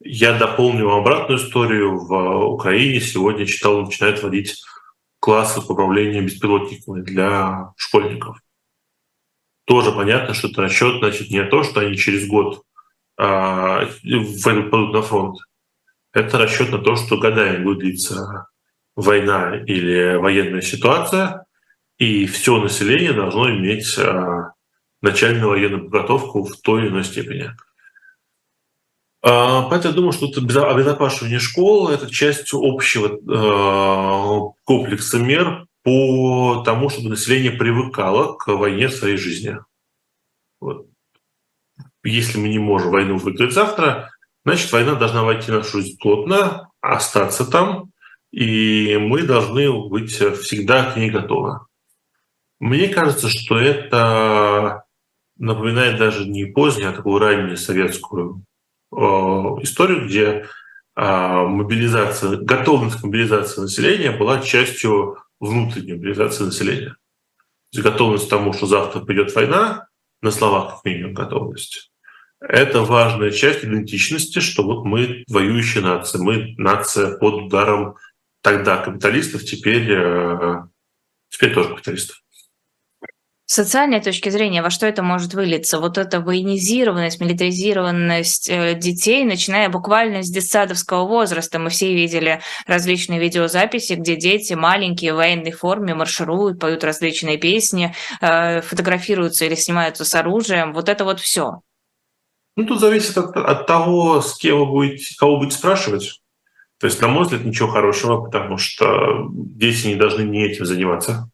Я дополню обратную историю. В Украине сегодня читал, начинает вводить классы управления беспилотниками для школьников. Тоже понятно, что это расчет, значит, не то, что они через год а, пойдут на фронт. Это расчет на то, что годами будет длиться война или военная ситуация, и все население должно иметь а, начальную военную подготовку в той или иной степени. А, поэтому я думаю, что это обезопасивание школ – это часть общего а, комплекса мер по тому, чтобы население привыкало к войне в своей жизни. Вот. Если мы не можем войну выиграть завтра, значит, война должна войти в нашу жизнь плотно, остаться там, и мы должны быть всегда к ней готовы. Мне кажется, что это напоминает даже не позднюю, а такую раннюю советскую э, историю, где э, мобилизация, готовность к мобилизации населения была частью внутренней мобилизации населения. То есть готовность к тому, что завтра придет война, на словах как минимум готовность. Это важная часть идентичности, что вот мы воюющая нация, мы нация под ударом тогда капиталистов, теперь, э, теперь тоже капиталистов. С социальной точки зрения, во что это может вылиться? Вот эта военизированность, милитаризированность э, детей, начиная буквально с детсадовского возраста. Мы все видели различные видеозаписи, где дети маленькие в военной форме маршируют, поют различные песни, э, фотографируются или снимаются с оружием. Вот это вот все. Ну, тут зависит от, от того, с кем вы будете, кого будете спрашивать. То есть, на мой взгляд, ничего хорошего, потому что дети не должны не этим заниматься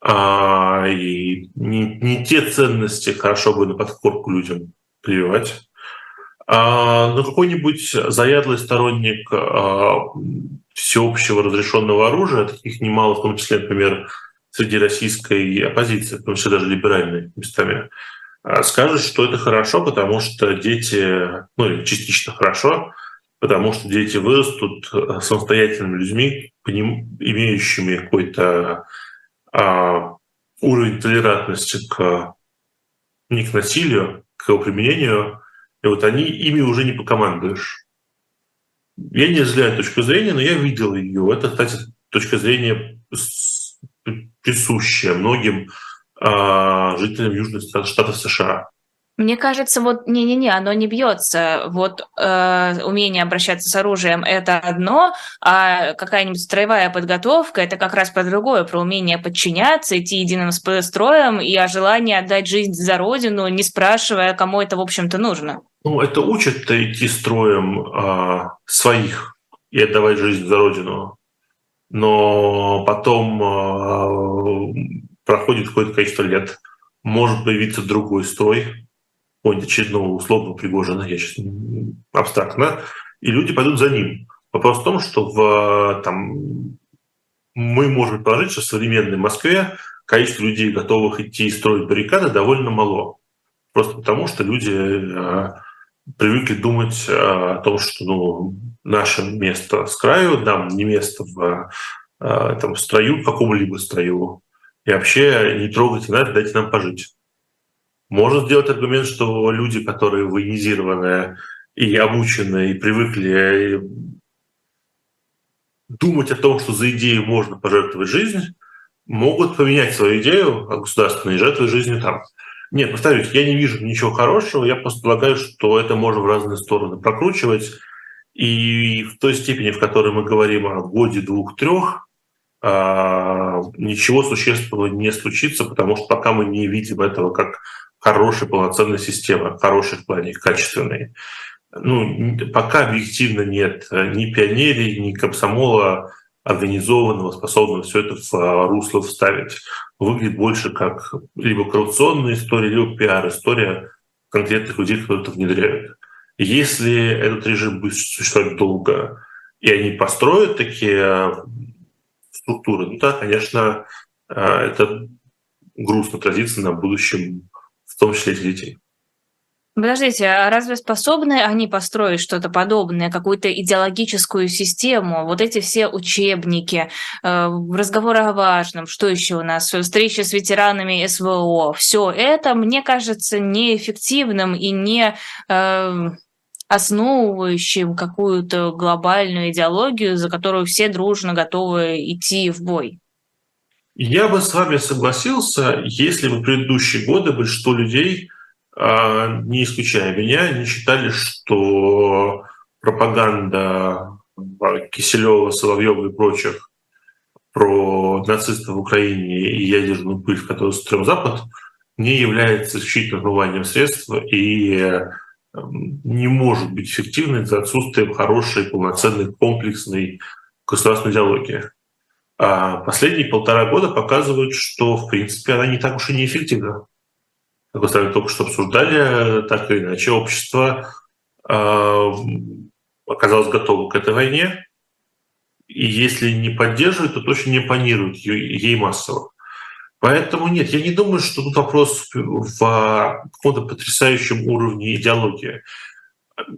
а, и не, не те ценности хорошо бы на подкорку людям прививать. А, но какой-нибудь заядлый сторонник а, всеобщего разрешенного оружия, таких немало, в том числе, например, среди российской оппозиции, в том числе даже либеральной местами, а, скажет, что это хорошо, потому что дети, ну или частично хорошо, потому что дети вырастут самостоятельными людьми, имеющими какой-то а, уровень толерантности к, не к насилию, к его применению, и вот они ими уже не покомандуешь. Я не разделяю точку зрения, но я видел ее. Это, кстати, точка зрения присущая многим жителям Южных Штатов США. Мне кажется, вот не-не-не, оно не бьется. Вот э, умение обращаться с оружием это одно, а какая-нибудь строевая подготовка это как раз про другое, про умение подчиняться, идти единым строем и о желании отдать жизнь за родину, не спрашивая, кому это в общем-то нужно. Ну, это учит идти строем э, своих и отдавать жизнь за родину, но потом э, проходит какое-то количество лет, может появиться другой строй какого-нибудь очередного условного Пригожина, я сейчас абстрактно, и люди пойдут за ним. Вопрос в том, что в, там, мы можем положить, что в современной Москве количество людей, готовых идти и строить баррикады, довольно мало. Просто потому, что люди э, привыкли думать э, о том, что ну, наше место с краю, нам не место в э, этом строю, в каком-либо строю. И вообще не трогайте нас, дайте нам пожить. Можно сделать аргумент, что люди, которые военизированы и обучены, и привыкли думать о том, что за идею можно пожертвовать жизнь, могут поменять свою идею о государственной жертве жизнью там. Нет, повторюсь, я не вижу ничего хорошего, я просто полагаю, что это можно в разные стороны прокручивать. И в той степени, в которой мы говорим о годе двух-трех, ничего существенного не случится, потому что пока мы не видим этого как хорошей полноценной системы, хорошей в плане качественной. Ну, пока объективно нет ни пионерии, ни комсомола организованного, способного все это в а, русло вставить. Выглядит больше как либо коррупционная история, либо пиар-история конкретных людей, которые это внедряют. Если этот режим будет существовать долго, и они построят такие а, структуры, ну да, конечно, а, это грустно отразится на будущем в том числе этих детей. Подождите, а разве способны они построить что-то подобное, какую-то идеологическую систему? Вот эти все учебники, э, разговоры о важном, что еще у нас, встречи с ветеранами СВО, все это, мне кажется, неэффективным и не э, основывающим какую-то глобальную идеологию, за которую все дружно готовы идти в бой. Я бы с вами согласился, если бы в предыдущие годы большинство людей – а, не исключая меня, не считали, что пропаганда Киселева, Соловьева и прочих про нацистов в Украине и ядерную пыль, которую строил Запад, не является исключительно отмыванием средств и не может быть эффективной за отсутствием хорошей, полноценной, комплексной государственной идеологии. А последние полтора года показывают, что, в принципе, она не так уж и неэффективна как вы только что обсуждали, так или иначе общество э, оказалось готово к этой войне, и если не поддерживает, то точно не оппонирует ей массово. Поэтому нет, я не думаю, что тут вопрос в каком-то потрясающем уровне идеологии.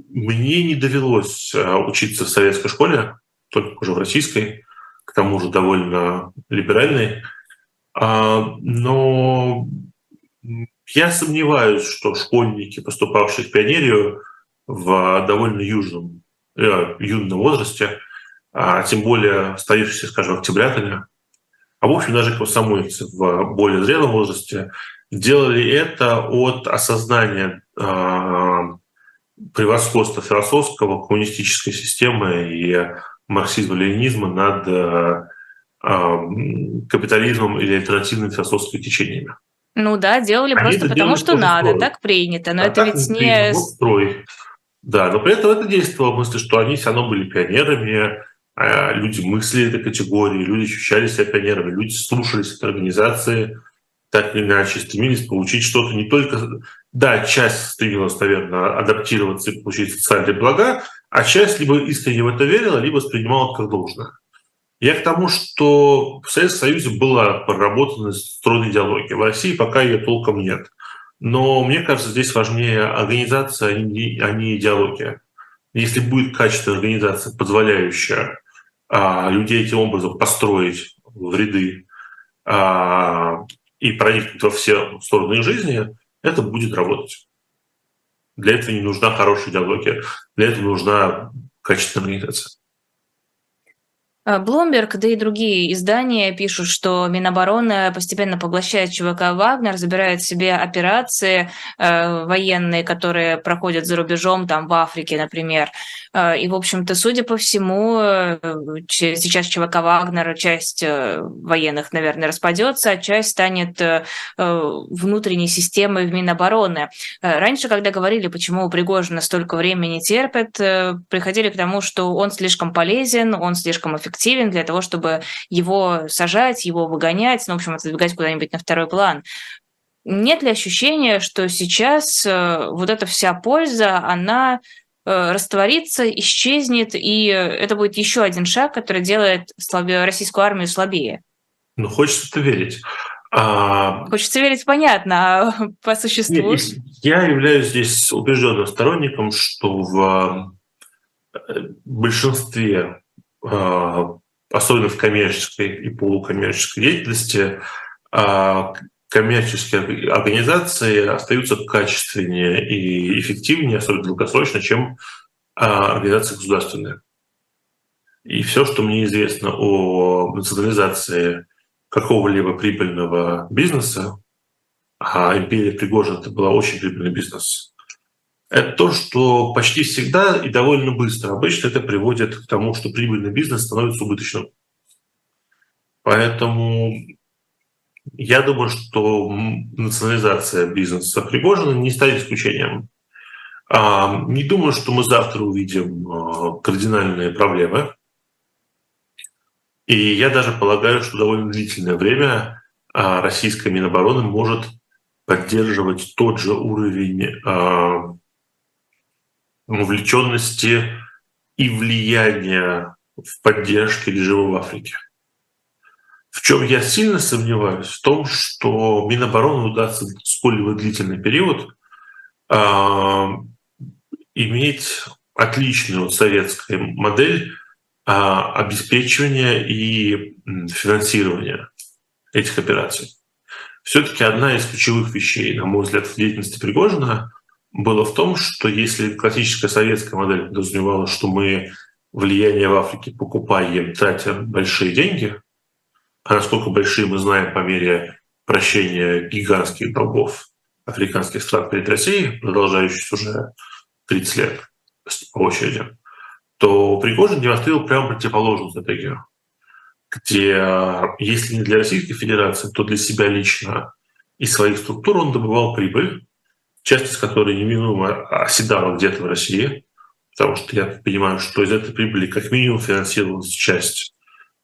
Мне не довелось э, учиться в советской школе, только уже в российской, к тому же довольно либеральной. А, но я сомневаюсь, что школьники, поступавшие в пионерию в довольно южном, э, юном возрасте, а тем более ставившиеся, скажем, октябрятами, а в общем даже комсомольцы в более зрелом возрасте, делали это от осознания э, превосходства философского, коммунистической системы и марксизма-ленинизма над э, э, капитализмом или альтернативными философскими течениями. Ну да, делали Они просто потому, что надо, строй. так принято. Но а это ведь не... Строй. Да, но при этом это действовало в смысле, что они все равно были пионерами, люди мыслили этой категории, люди ощущали себя пионерами, люди слушались этой организации, так или иначе стремились получить что-то не только... Да, часть стремилась, наверное, адаптироваться и получить социальные блага, а часть либо искренне в это верила, либо воспринимала как должное. Я к тому, что в Советском Союзе была проработана стройная идеология. В России пока ее толком нет. Но мне кажется, здесь важнее организация, а не, а идеология. Если будет качественная организация, позволяющая а, людей этим образом построить в ряды а, и проникнуть во все стороны жизни, это будет работать. Для этого не нужна хорошая идеология, для этого нужна качественная организация. Bloomberg, да и другие издания пишут, что Минобороны постепенно поглощает ЧВК «Вагнер», забирает себе операции э, военные, которые проходят за рубежом, там в Африке, например. Э, и, в общем-то, судя по всему, э, сейчас ЧВК «Вагнер», часть э, военных, наверное, распадется, а часть станет э, внутренней системой в Минобороны. Э, раньше, когда говорили, почему Пригожина столько времени терпят, э, приходили к тому, что он слишком полезен, он слишком эффективен, эффективен для того, чтобы его сажать, его выгонять, ну, в общем, отодвигать куда-нибудь на второй план. Нет ли ощущения, что сейчас э, вот эта вся польза, она э, растворится, исчезнет, и это будет еще один шаг, который делает слабее, российскую армию слабее? Ну, хочется верить. А... Хочется верить, понятно, а по существу. Нет, я являюсь здесь убежденным сторонником, что в э, большинстве особенно в коммерческой и полукоммерческой деятельности, а, коммерческие организации остаются качественнее и эффективнее, особенно долгосрочно, чем а, организации государственные. И все, что мне известно о национализации какого-либо прибыльного бизнеса, а империя Пригожина это была очень прибыльный бизнес, это то, что почти всегда и довольно быстро обычно это приводит к тому, что прибыльный бизнес становится убыточным. Поэтому я думаю, что национализация бизнеса Пригожина не станет исключением. А, не думаю, что мы завтра увидим а, кардинальные проблемы. И я даже полагаю, что довольно длительное время а, российская Минобороны может поддерживать тот же уровень вовлеченности и влияния в поддержке режима в Африке. В чем я сильно сомневаюсь, в том, что Минобороны удастся сколь-либо длительный период иметь отличную советскую модель обеспечивания и финансирования этих операций. Все-таки одна из ключевых вещей, на мой взгляд, в деятельности Пригожина было в том, что если классическая советская модель подразумевала, что мы влияние в Африке покупаем, тратя большие деньги, а насколько большие мы знаем по мере прощения гигантских долгов африканских стран перед Россией, продолжающихся уже 30 лет по очереди, то Пригожин демонстрировал прямо противоположную стратегию, где, если не для Российской Федерации, то для себя лично и своих структур он добывал прибыль, часть из которой неминуемо оседала где-то в России, потому что я понимаю, что из этой прибыли как минимум финансировалась часть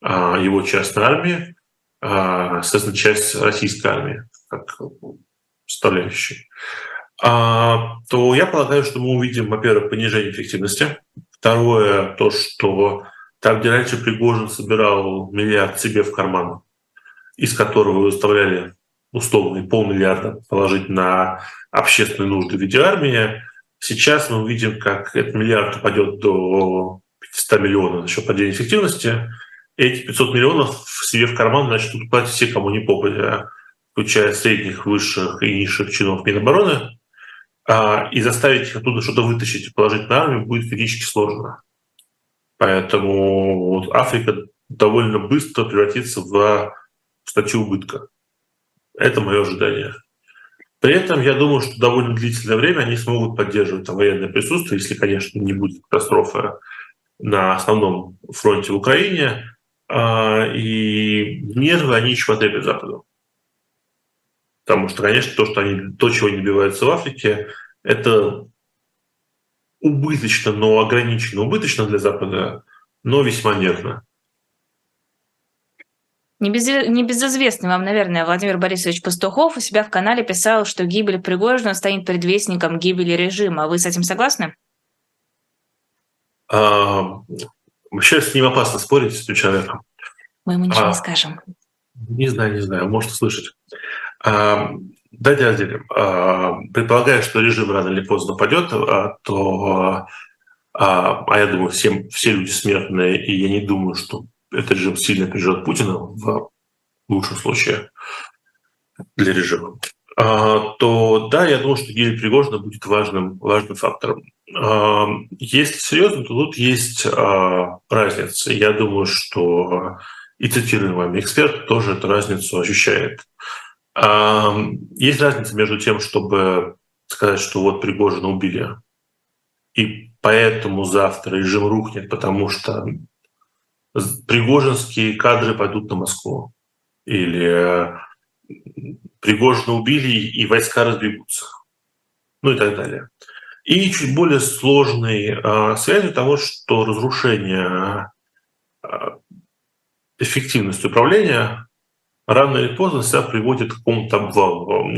а, его частной армии, а, соответственно, часть российской армии, как составляющей, а, то я полагаю, что мы увидим, во-первых, понижение эффективности, второе, то, что там, где раньше Пригожин собирал миллиард себе в карман, из которого выставляли условный полмиллиарда положить на общественные нужды в виде армии, Сейчас мы увидим, как этот миллиард упадет до 500 миллионов за счет падения эффективности. Эти 500 миллионов себе в карман начнут платить все, кому не попадя, включая средних, высших и низших чинов Минобороны. А, и заставить их оттуда что-то вытащить и положить на армию будет критически сложно. Поэтому Африка довольно быстро превратится в статью убытка. Это мое ожидание. При этом я думаю, что довольно длительное время они смогут поддерживать там военное присутствие, если, конечно, не будет катастрофы на основном фронте в Украине. А, и нервы они еще потребят Западу. Потому что, конечно, то, что они, то, чего они добиваются в Африке, это убыточно, но ограниченно убыточно для Запада, но весьма нервно. Небезызвестный вам, наверное, Владимир Борисович Пастухов у себя в канале писал, что гибель Пригожина станет предвестником гибели режима. Вы с этим согласны? А, вообще с ним опасно спорить, с этим человеком. Мы ему ничего а, не скажем. Не знаю, не знаю, может услышать. А, давайте разделим. А, предполагая, что режим рано или поздно падет, а, то, а, а я думаю, всем, все люди смертные, и я не думаю, что этот режим сильно прижет Путина в лучшем случае для режима, а, то да, я думаю, что гибель Пригожина будет важным, важным фактором. А, если серьезно, то тут есть а, разница. Я думаю, что и цитируемый эксперт тоже эту разницу ощущает. Есть разница между тем, чтобы сказать, что вот Пригожина убили, и поэтому завтра режим рухнет, потому что пригожинские кадры пойдут на Москву. Или Пригожина убили, и войска разбегутся. Ну и так далее. И чуть более сложной э, связью того, что разрушение э, эффективности управления рано или поздно себя приводит к какому-то обвалу.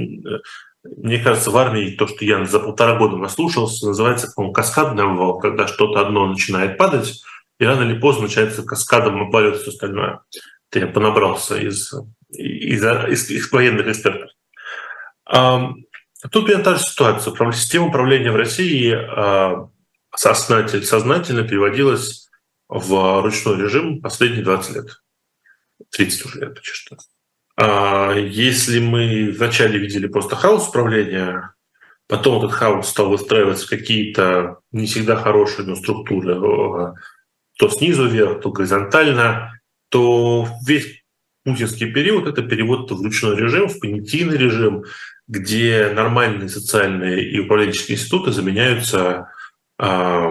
Мне кажется, в армии то, что я за полтора года наслушался, называется, по-моему, каскадный обвал, когда что-то одно начинает падать, и рано или поздно начинается каскадом обваливаться все остальное. Это я понабрался из, из, из, из военных экспертов. А, тут примерно та же ситуация. Система управления в России а, сознательно, сознательно переводилась в ручной режим последние 20 лет. 30 уже лет почти что. А, если мы вначале видели просто хаос управления, потом этот хаос стал выстраиваться в какие-то не всегда хорошие но структуры, то снизу вверх, то горизонтально, то весь путинский период — это перевод в ручной режим, в понятийный режим, где нормальные социальные и управленческие институты заменяются э,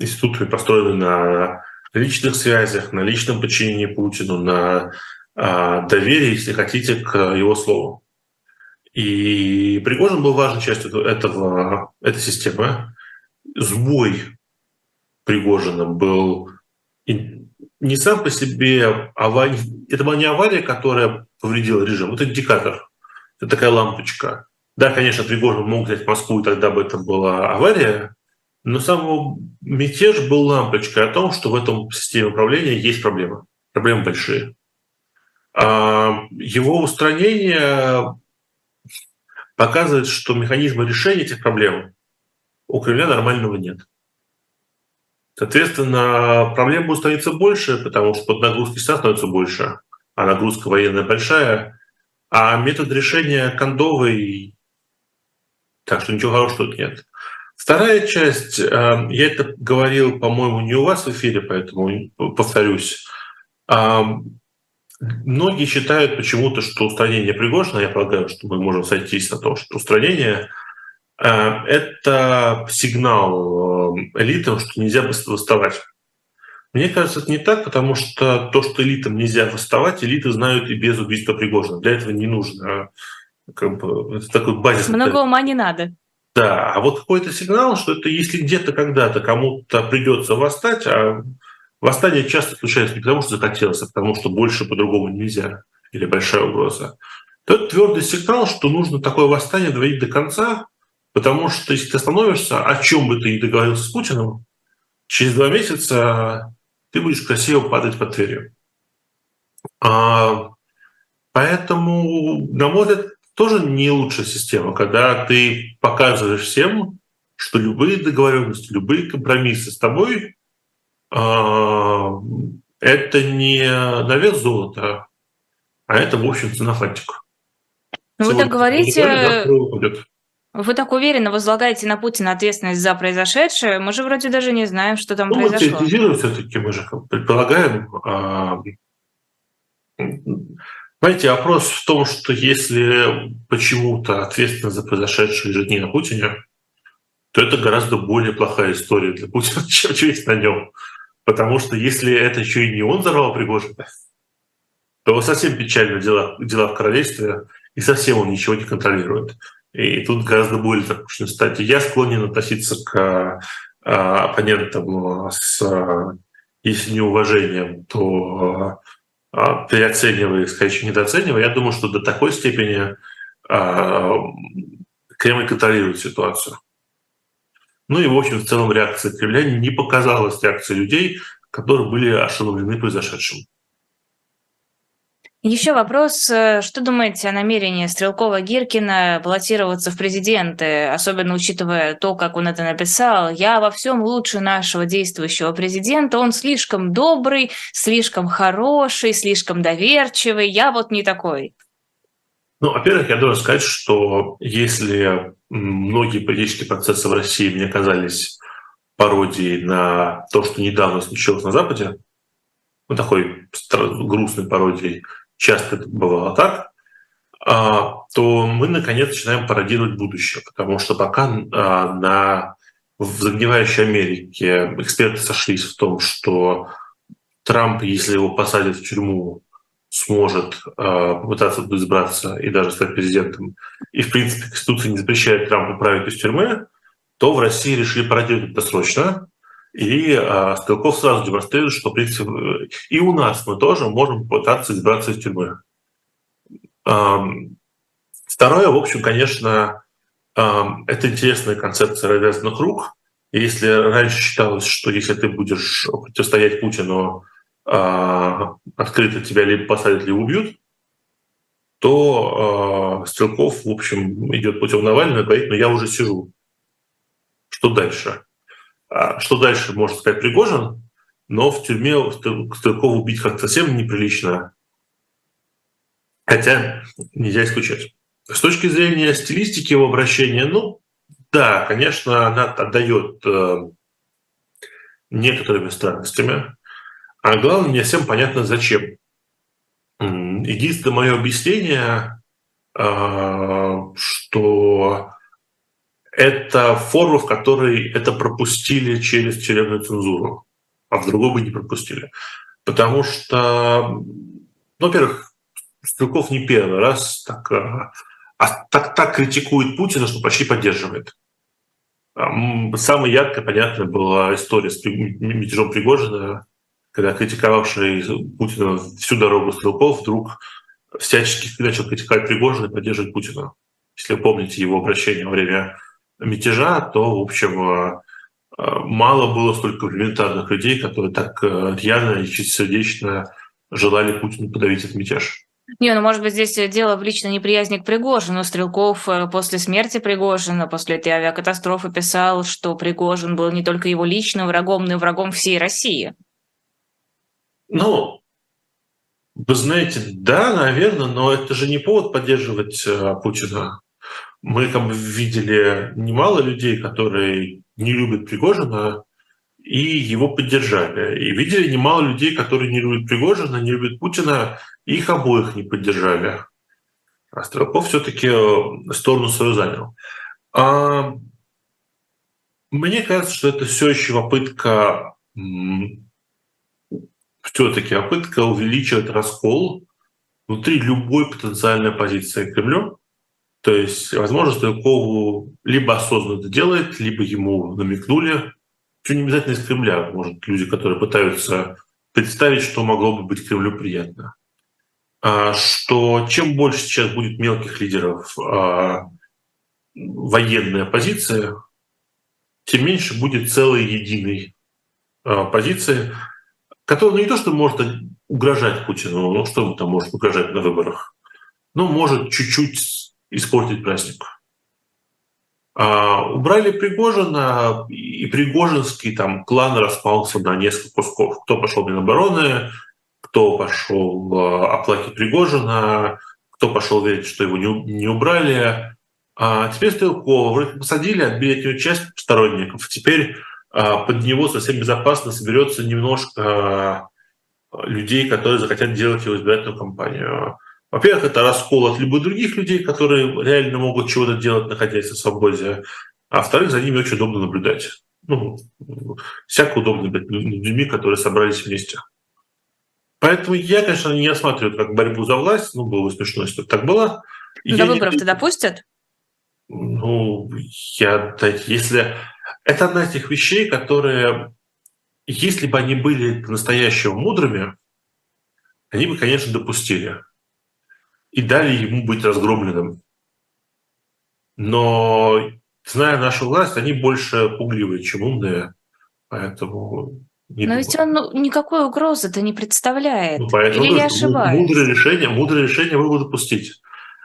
институтами, построенными на личных связях, на личном подчинении Путину, на э, доверии, если хотите, к его слову. И Пригожин был важной частью этого, этой системы. Сбой Пригожина был не сам по себе авария, это была не авария, которая повредила режим, это индикатор, это такая лампочка. Да, конечно, Пригожин мог взять Москву, и тогда бы это была авария, но сам мятеж был лампочкой о том, что в этом системе управления есть проблемы, проблемы большие. А его устранение показывает, что механизма решения этих проблем у Кремля нормального нет. Соответственно, проблем будет становиться больше, потому что под нагрузки становится больше, а нагрузка военная большая, а метод решения кондовый, так что ничего хорошего тут нет. Вторая часть, э, я это говорил, по-моему, не у вас в эфире, поэтому повторюсь. Многие считают почему-то, что устранение Пригожина, я полагаю, что мы можем сойтись на том, что устранение э, – это сигнал э, элитам, что нельзя восставать. Мне кажется, это не так, потому что то, что элитам нельзя восставать, элиты знают и без убийства Пригожина. Для этого не нужно. Как бы, это такой базис. Много ума не надо. Да, а вот какой-то сигнал, что это если где-то когда-то кому-то придется восстать, а Восстание часто случается не потому, что захотелось, а потому, что больше по-другому нельзя или большая угроза. То это твердый сигнал, что нужно такое восстание доводить до конца, потому что если ты остановишься, о чем бы ты ни договорился с Путиным, через два месяца ты будешь красиво падать под дверью. А, поэтому, на мой взгляд, тоже не лучшая система, когда ты показываешь всем, что любые договоренности, любые компромиссы с тобой а, это не на вес золота, а это, в общем, цена фантика. Ну, вы так говорите, вы так уверенно возлагаете на Путина ответственность за произошедшее. Мы же вроде даже не знаем, что там ну, произошло. Мы теоретизируем все-таки, мы же предполагаем. А, знаете, вопрос в том, что если почему-то ответственность за произошедшее лежит не на Путине, то это гораздо более плохая история для Путина, чем есть на нем. Потому что если это еще и не он взорвал Пригожина, то совсем печально дела, дела в королевстве, и совсем он ничего не контролирует. И тут гораздо более запущено. Кстати, я склонен относиться к а, оппонентам с, если не уважением, то а, переоценивая, скорее недооценивая. Я думаю, что до такой степени а, Кремль контролирует ситуацию. Ну и, в общем, в целом реакция Кремля не показалась реакцией людей, которые были ошеломлены произошедшим. Еще вопрос. Э, что думаете о намерении Стрелкова-Гиркина баллотироваться в президенты, особенно учитывая то, как он это написал? «Я во всем лучше нашего действующего президента. Он слишком добрый, слишком хороший, слишком доверчивый. Я вот не такой». Ну, во-первых, я должен сказать, что если многие политические процессы в России мне казались пародией на то, что недавно случилось на Западе, ну, такой грустной пародией, часто это бывало так, а, то мы, наконец, начинаем пародировать будущее, потому что пока а, на, в загнивающей Америке эксперты сошлись в том, что Трамп, если его посадят в тюрьму, сможет попытаться избраться и даже стать президентом, и, в принципе, Конституция не запрещает Трампу править из тюрьмы, то в России решили пародировать это срочно. И э, Стрелков сразу демонстрирует, что, в принципе, и у нас мы тоже можем попытаться избраться из тюрьмы. Эм, второе, в общем, конечно, эм, это интересная концепция развязанных рук. Если раньше считалось, что если ты будешь противостоять Путину, а, открыто тебя либо посадят, либо убьют, то э, Стрелков, в общем, идет путем Навального и говорит, ну я уже сижу. Что дальше? А что дальше, может сказать Пригожин, но в тюрьме Стрелкова убить как-то совсем неприлично. Хотя нельзя исключать. С точки зрения стилистики его обращения, ну, да, конечно, она отдает э, некоторыми странностями. А главное, не всем понятно, зачем. Единственное мое объяснение, а, что это форма, в которой это пропустили через тюремную цензуру, а в другой бы не пропустили. Потому что, ну, во-первых, Стрелков не первый раз так, а, а так, так критикует Путина, что почти поддерживает. Самая яркая, понятная была история с мятежом Пригожина когда критиковавший Путина всю дорогу Стрелков вдруг всячески начал критиковать Пригожина и поддерживать Путина. Если вы помните его обращение во время мятежа, то, в общем, э, э, мало было столько комплементарных людей, которые так э, рьяно и чистосердечно желали Путину подавить этот мятеж. Не, ну может быть здесь дело в личной неприязни к Пригожину. Стрелков после смерти Пригожина, после этой авиакатастрофы писал, что Пригожин был не только его личным врагом, но и врагом всей России. Ну, вы знаете, да, наверное, но это же не повод поддерживать Путина. Мы бы видели немало людей, которые не любят Пригожина и его поддержали. И видели немало людей, которые не любят Пригожина, не любят Путина, и их обоих не поддержали. А Стрелков все-таки э, сторону свою занял. А мне кажется, что это все еще попытка все-таки попытка увеличивать раскол внутри любой потенциальной оппозиции Кремлю. То есть, возможно, Стрелкову либо осознанно это делает, либо ему намекнули. Все не обязательно из Кремля. Может, люди, которые пытаются представить, что могло бы быть Кремлю приятно. А, что чем больше сейчас будет мелких лидеров а, военной оппозиции, тем меньше будет целой единой а, позиции, который ну, не то, что может угрожать Путину, ну что там может угрожать на выборах, но может чуть-чуть испортить праздник. А, убрали Пригожина, и Пригожинский там клан распался на несколько кусков. Кто пошел в Минобороны, кто пошел а, оплакивать Пригожина, кто пошел верить, что его не, не убрали. А теперь Стрелкова вроде посадили, отбили от него часть сторонников. Теперь а, под него совсем безопасно соберется немножко а, людей, которые захотят делать его избирательную кампанию. Во-первых, это раскол от любых других людей, которые реально могут чего-то делать, находясь на свободе. А во-вторых, за ними очень удобно наблюдать. Ну, всяко удобно быть людьми, которые собрались вместе. Поэтому я, конечно, не осматриваю как борьбу за власть. Ну, было бы смешно, если бы так было. До выборов-то не... допустят? Ну, я, если это одна из тех вещей, которые, если бы они были по-настоящему мудрыми, они бы, конечно, допустили и дали ему быть разгромленным. Но, зная нашу власть, они больше пугливые, чем умные, поэтому... Не Но думаю. ведь он ну, никакой угрозы-то не представляет. Ну, поэтому Или я ошибаюсь? Мудрое решение, мудрое решение было допустить.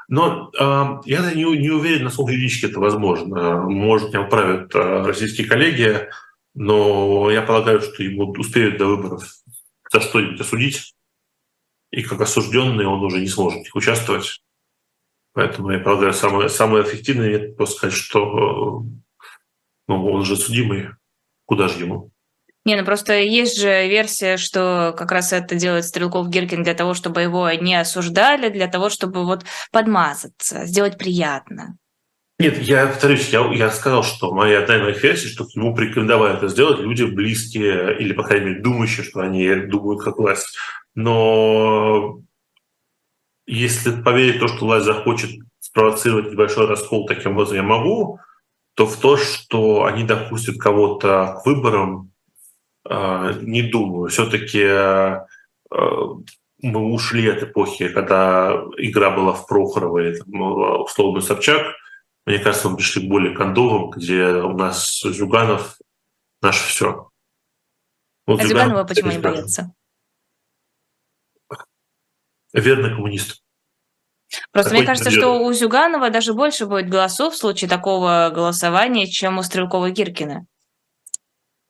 Но э, я не, не уверен, насколько юридически это возможно. Может, меня управят э, российские коллеги, но я полагаю, что ему успеют до выборов за что-нибудь осудить, и как осужденный он уже не сможет участвовать. Поэтому я полагаю, самое, самое эффективное это просто сказать, что ну, он же судимый, куда же ему? Не, ну просто есть же версия, что как раз это делает Стрелков Гиркин для того, чтобы его не осуждали, для того, чтобы вот подмазаться, сделать приятно. Нет, я повторюсь, я, я сказал, что моя одна из моих версий, что ему порекомендовали это сделать люди близкие или, по крайней мере, думающие, что они думают как власть. Но если поверить в то, что власть захочет спровоцировать небольшой раскол таким образом, я могу, то в то, что они допустят кого-то к выборам, а, не думаю. Все-таки а, мы ушли от эпохи, когда игра была в Прохорова или там, условно Собчак. Мне кажется, мы пришли к более кондовым, где у нас Зюганов наше все. Вот а Зюганова почему не боятся? Верный коммунист. Просто Такой мне кажется, что у Зюганова даже больше будет голосов в случае такого голосования, чем у Стрелкова-Гиркина.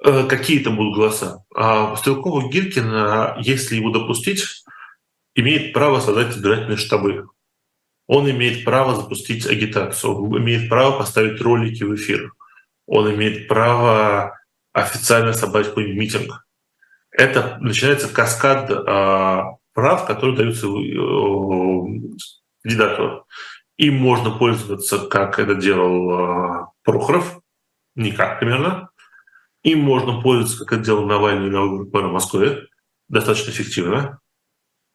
Э, какие-то будут голоса. А Стрелкова Гиркина, если его допустить, имеет право создать избирательные штабы. Он имеет право запустить агитацию, он имеет право поставить ролики в эфир, он имеет право официально собрать какой-нибудь митинг. Это начинается каскад а, прав, которые даются э, кандидату. Им можно пользоваться, как это делал а, Прохоров, никак примерно. Им можно пользоваться, как это делал Навальный на выборах мэра Москвы, достаточно эффективно.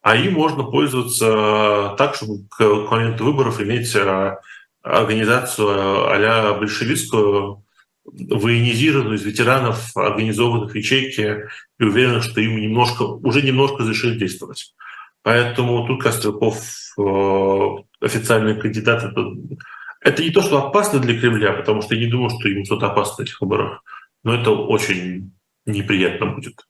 А им можно пользоваться так, чтобы к моменту выборов иметь а, организацию а-ля большевистскую, военизированную из ветеранов организованных ячейки и уверен, что им немножко, уже немножко разрешили действовать. Поэтому тут Костряков э, официальный кандидат. Это, это не то, что опасно для Кремля, потому что я не думаю, что ему что-то опасно на этих выборах но это очень неприятно будет.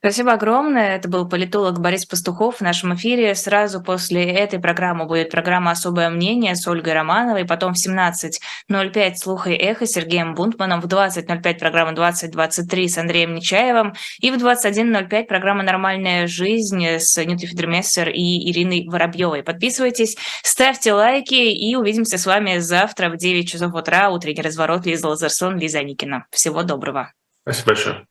Спасибо огромное. Это был политолог Борис Пастухов в нашем эфире. Сразу после этой программы будет программа «Особое мнение» с Ольгой Романовой. Потом в 17.05 «Слух и эхо» с Сергеем Бунтманом. В 20.05 программа «2023» с Андреем Нечаевым. И в 21.05 программа «Нормальная жизнь» с Нютой Федермессер и Ириной Воробьевой. Подписывайтесь, ставьте лайки и увидимся с вами завтра в 9 часов утра. Утренний разворот Лиза Лазерсон, Лиза Никина. Всего доброго. Спасибо большое.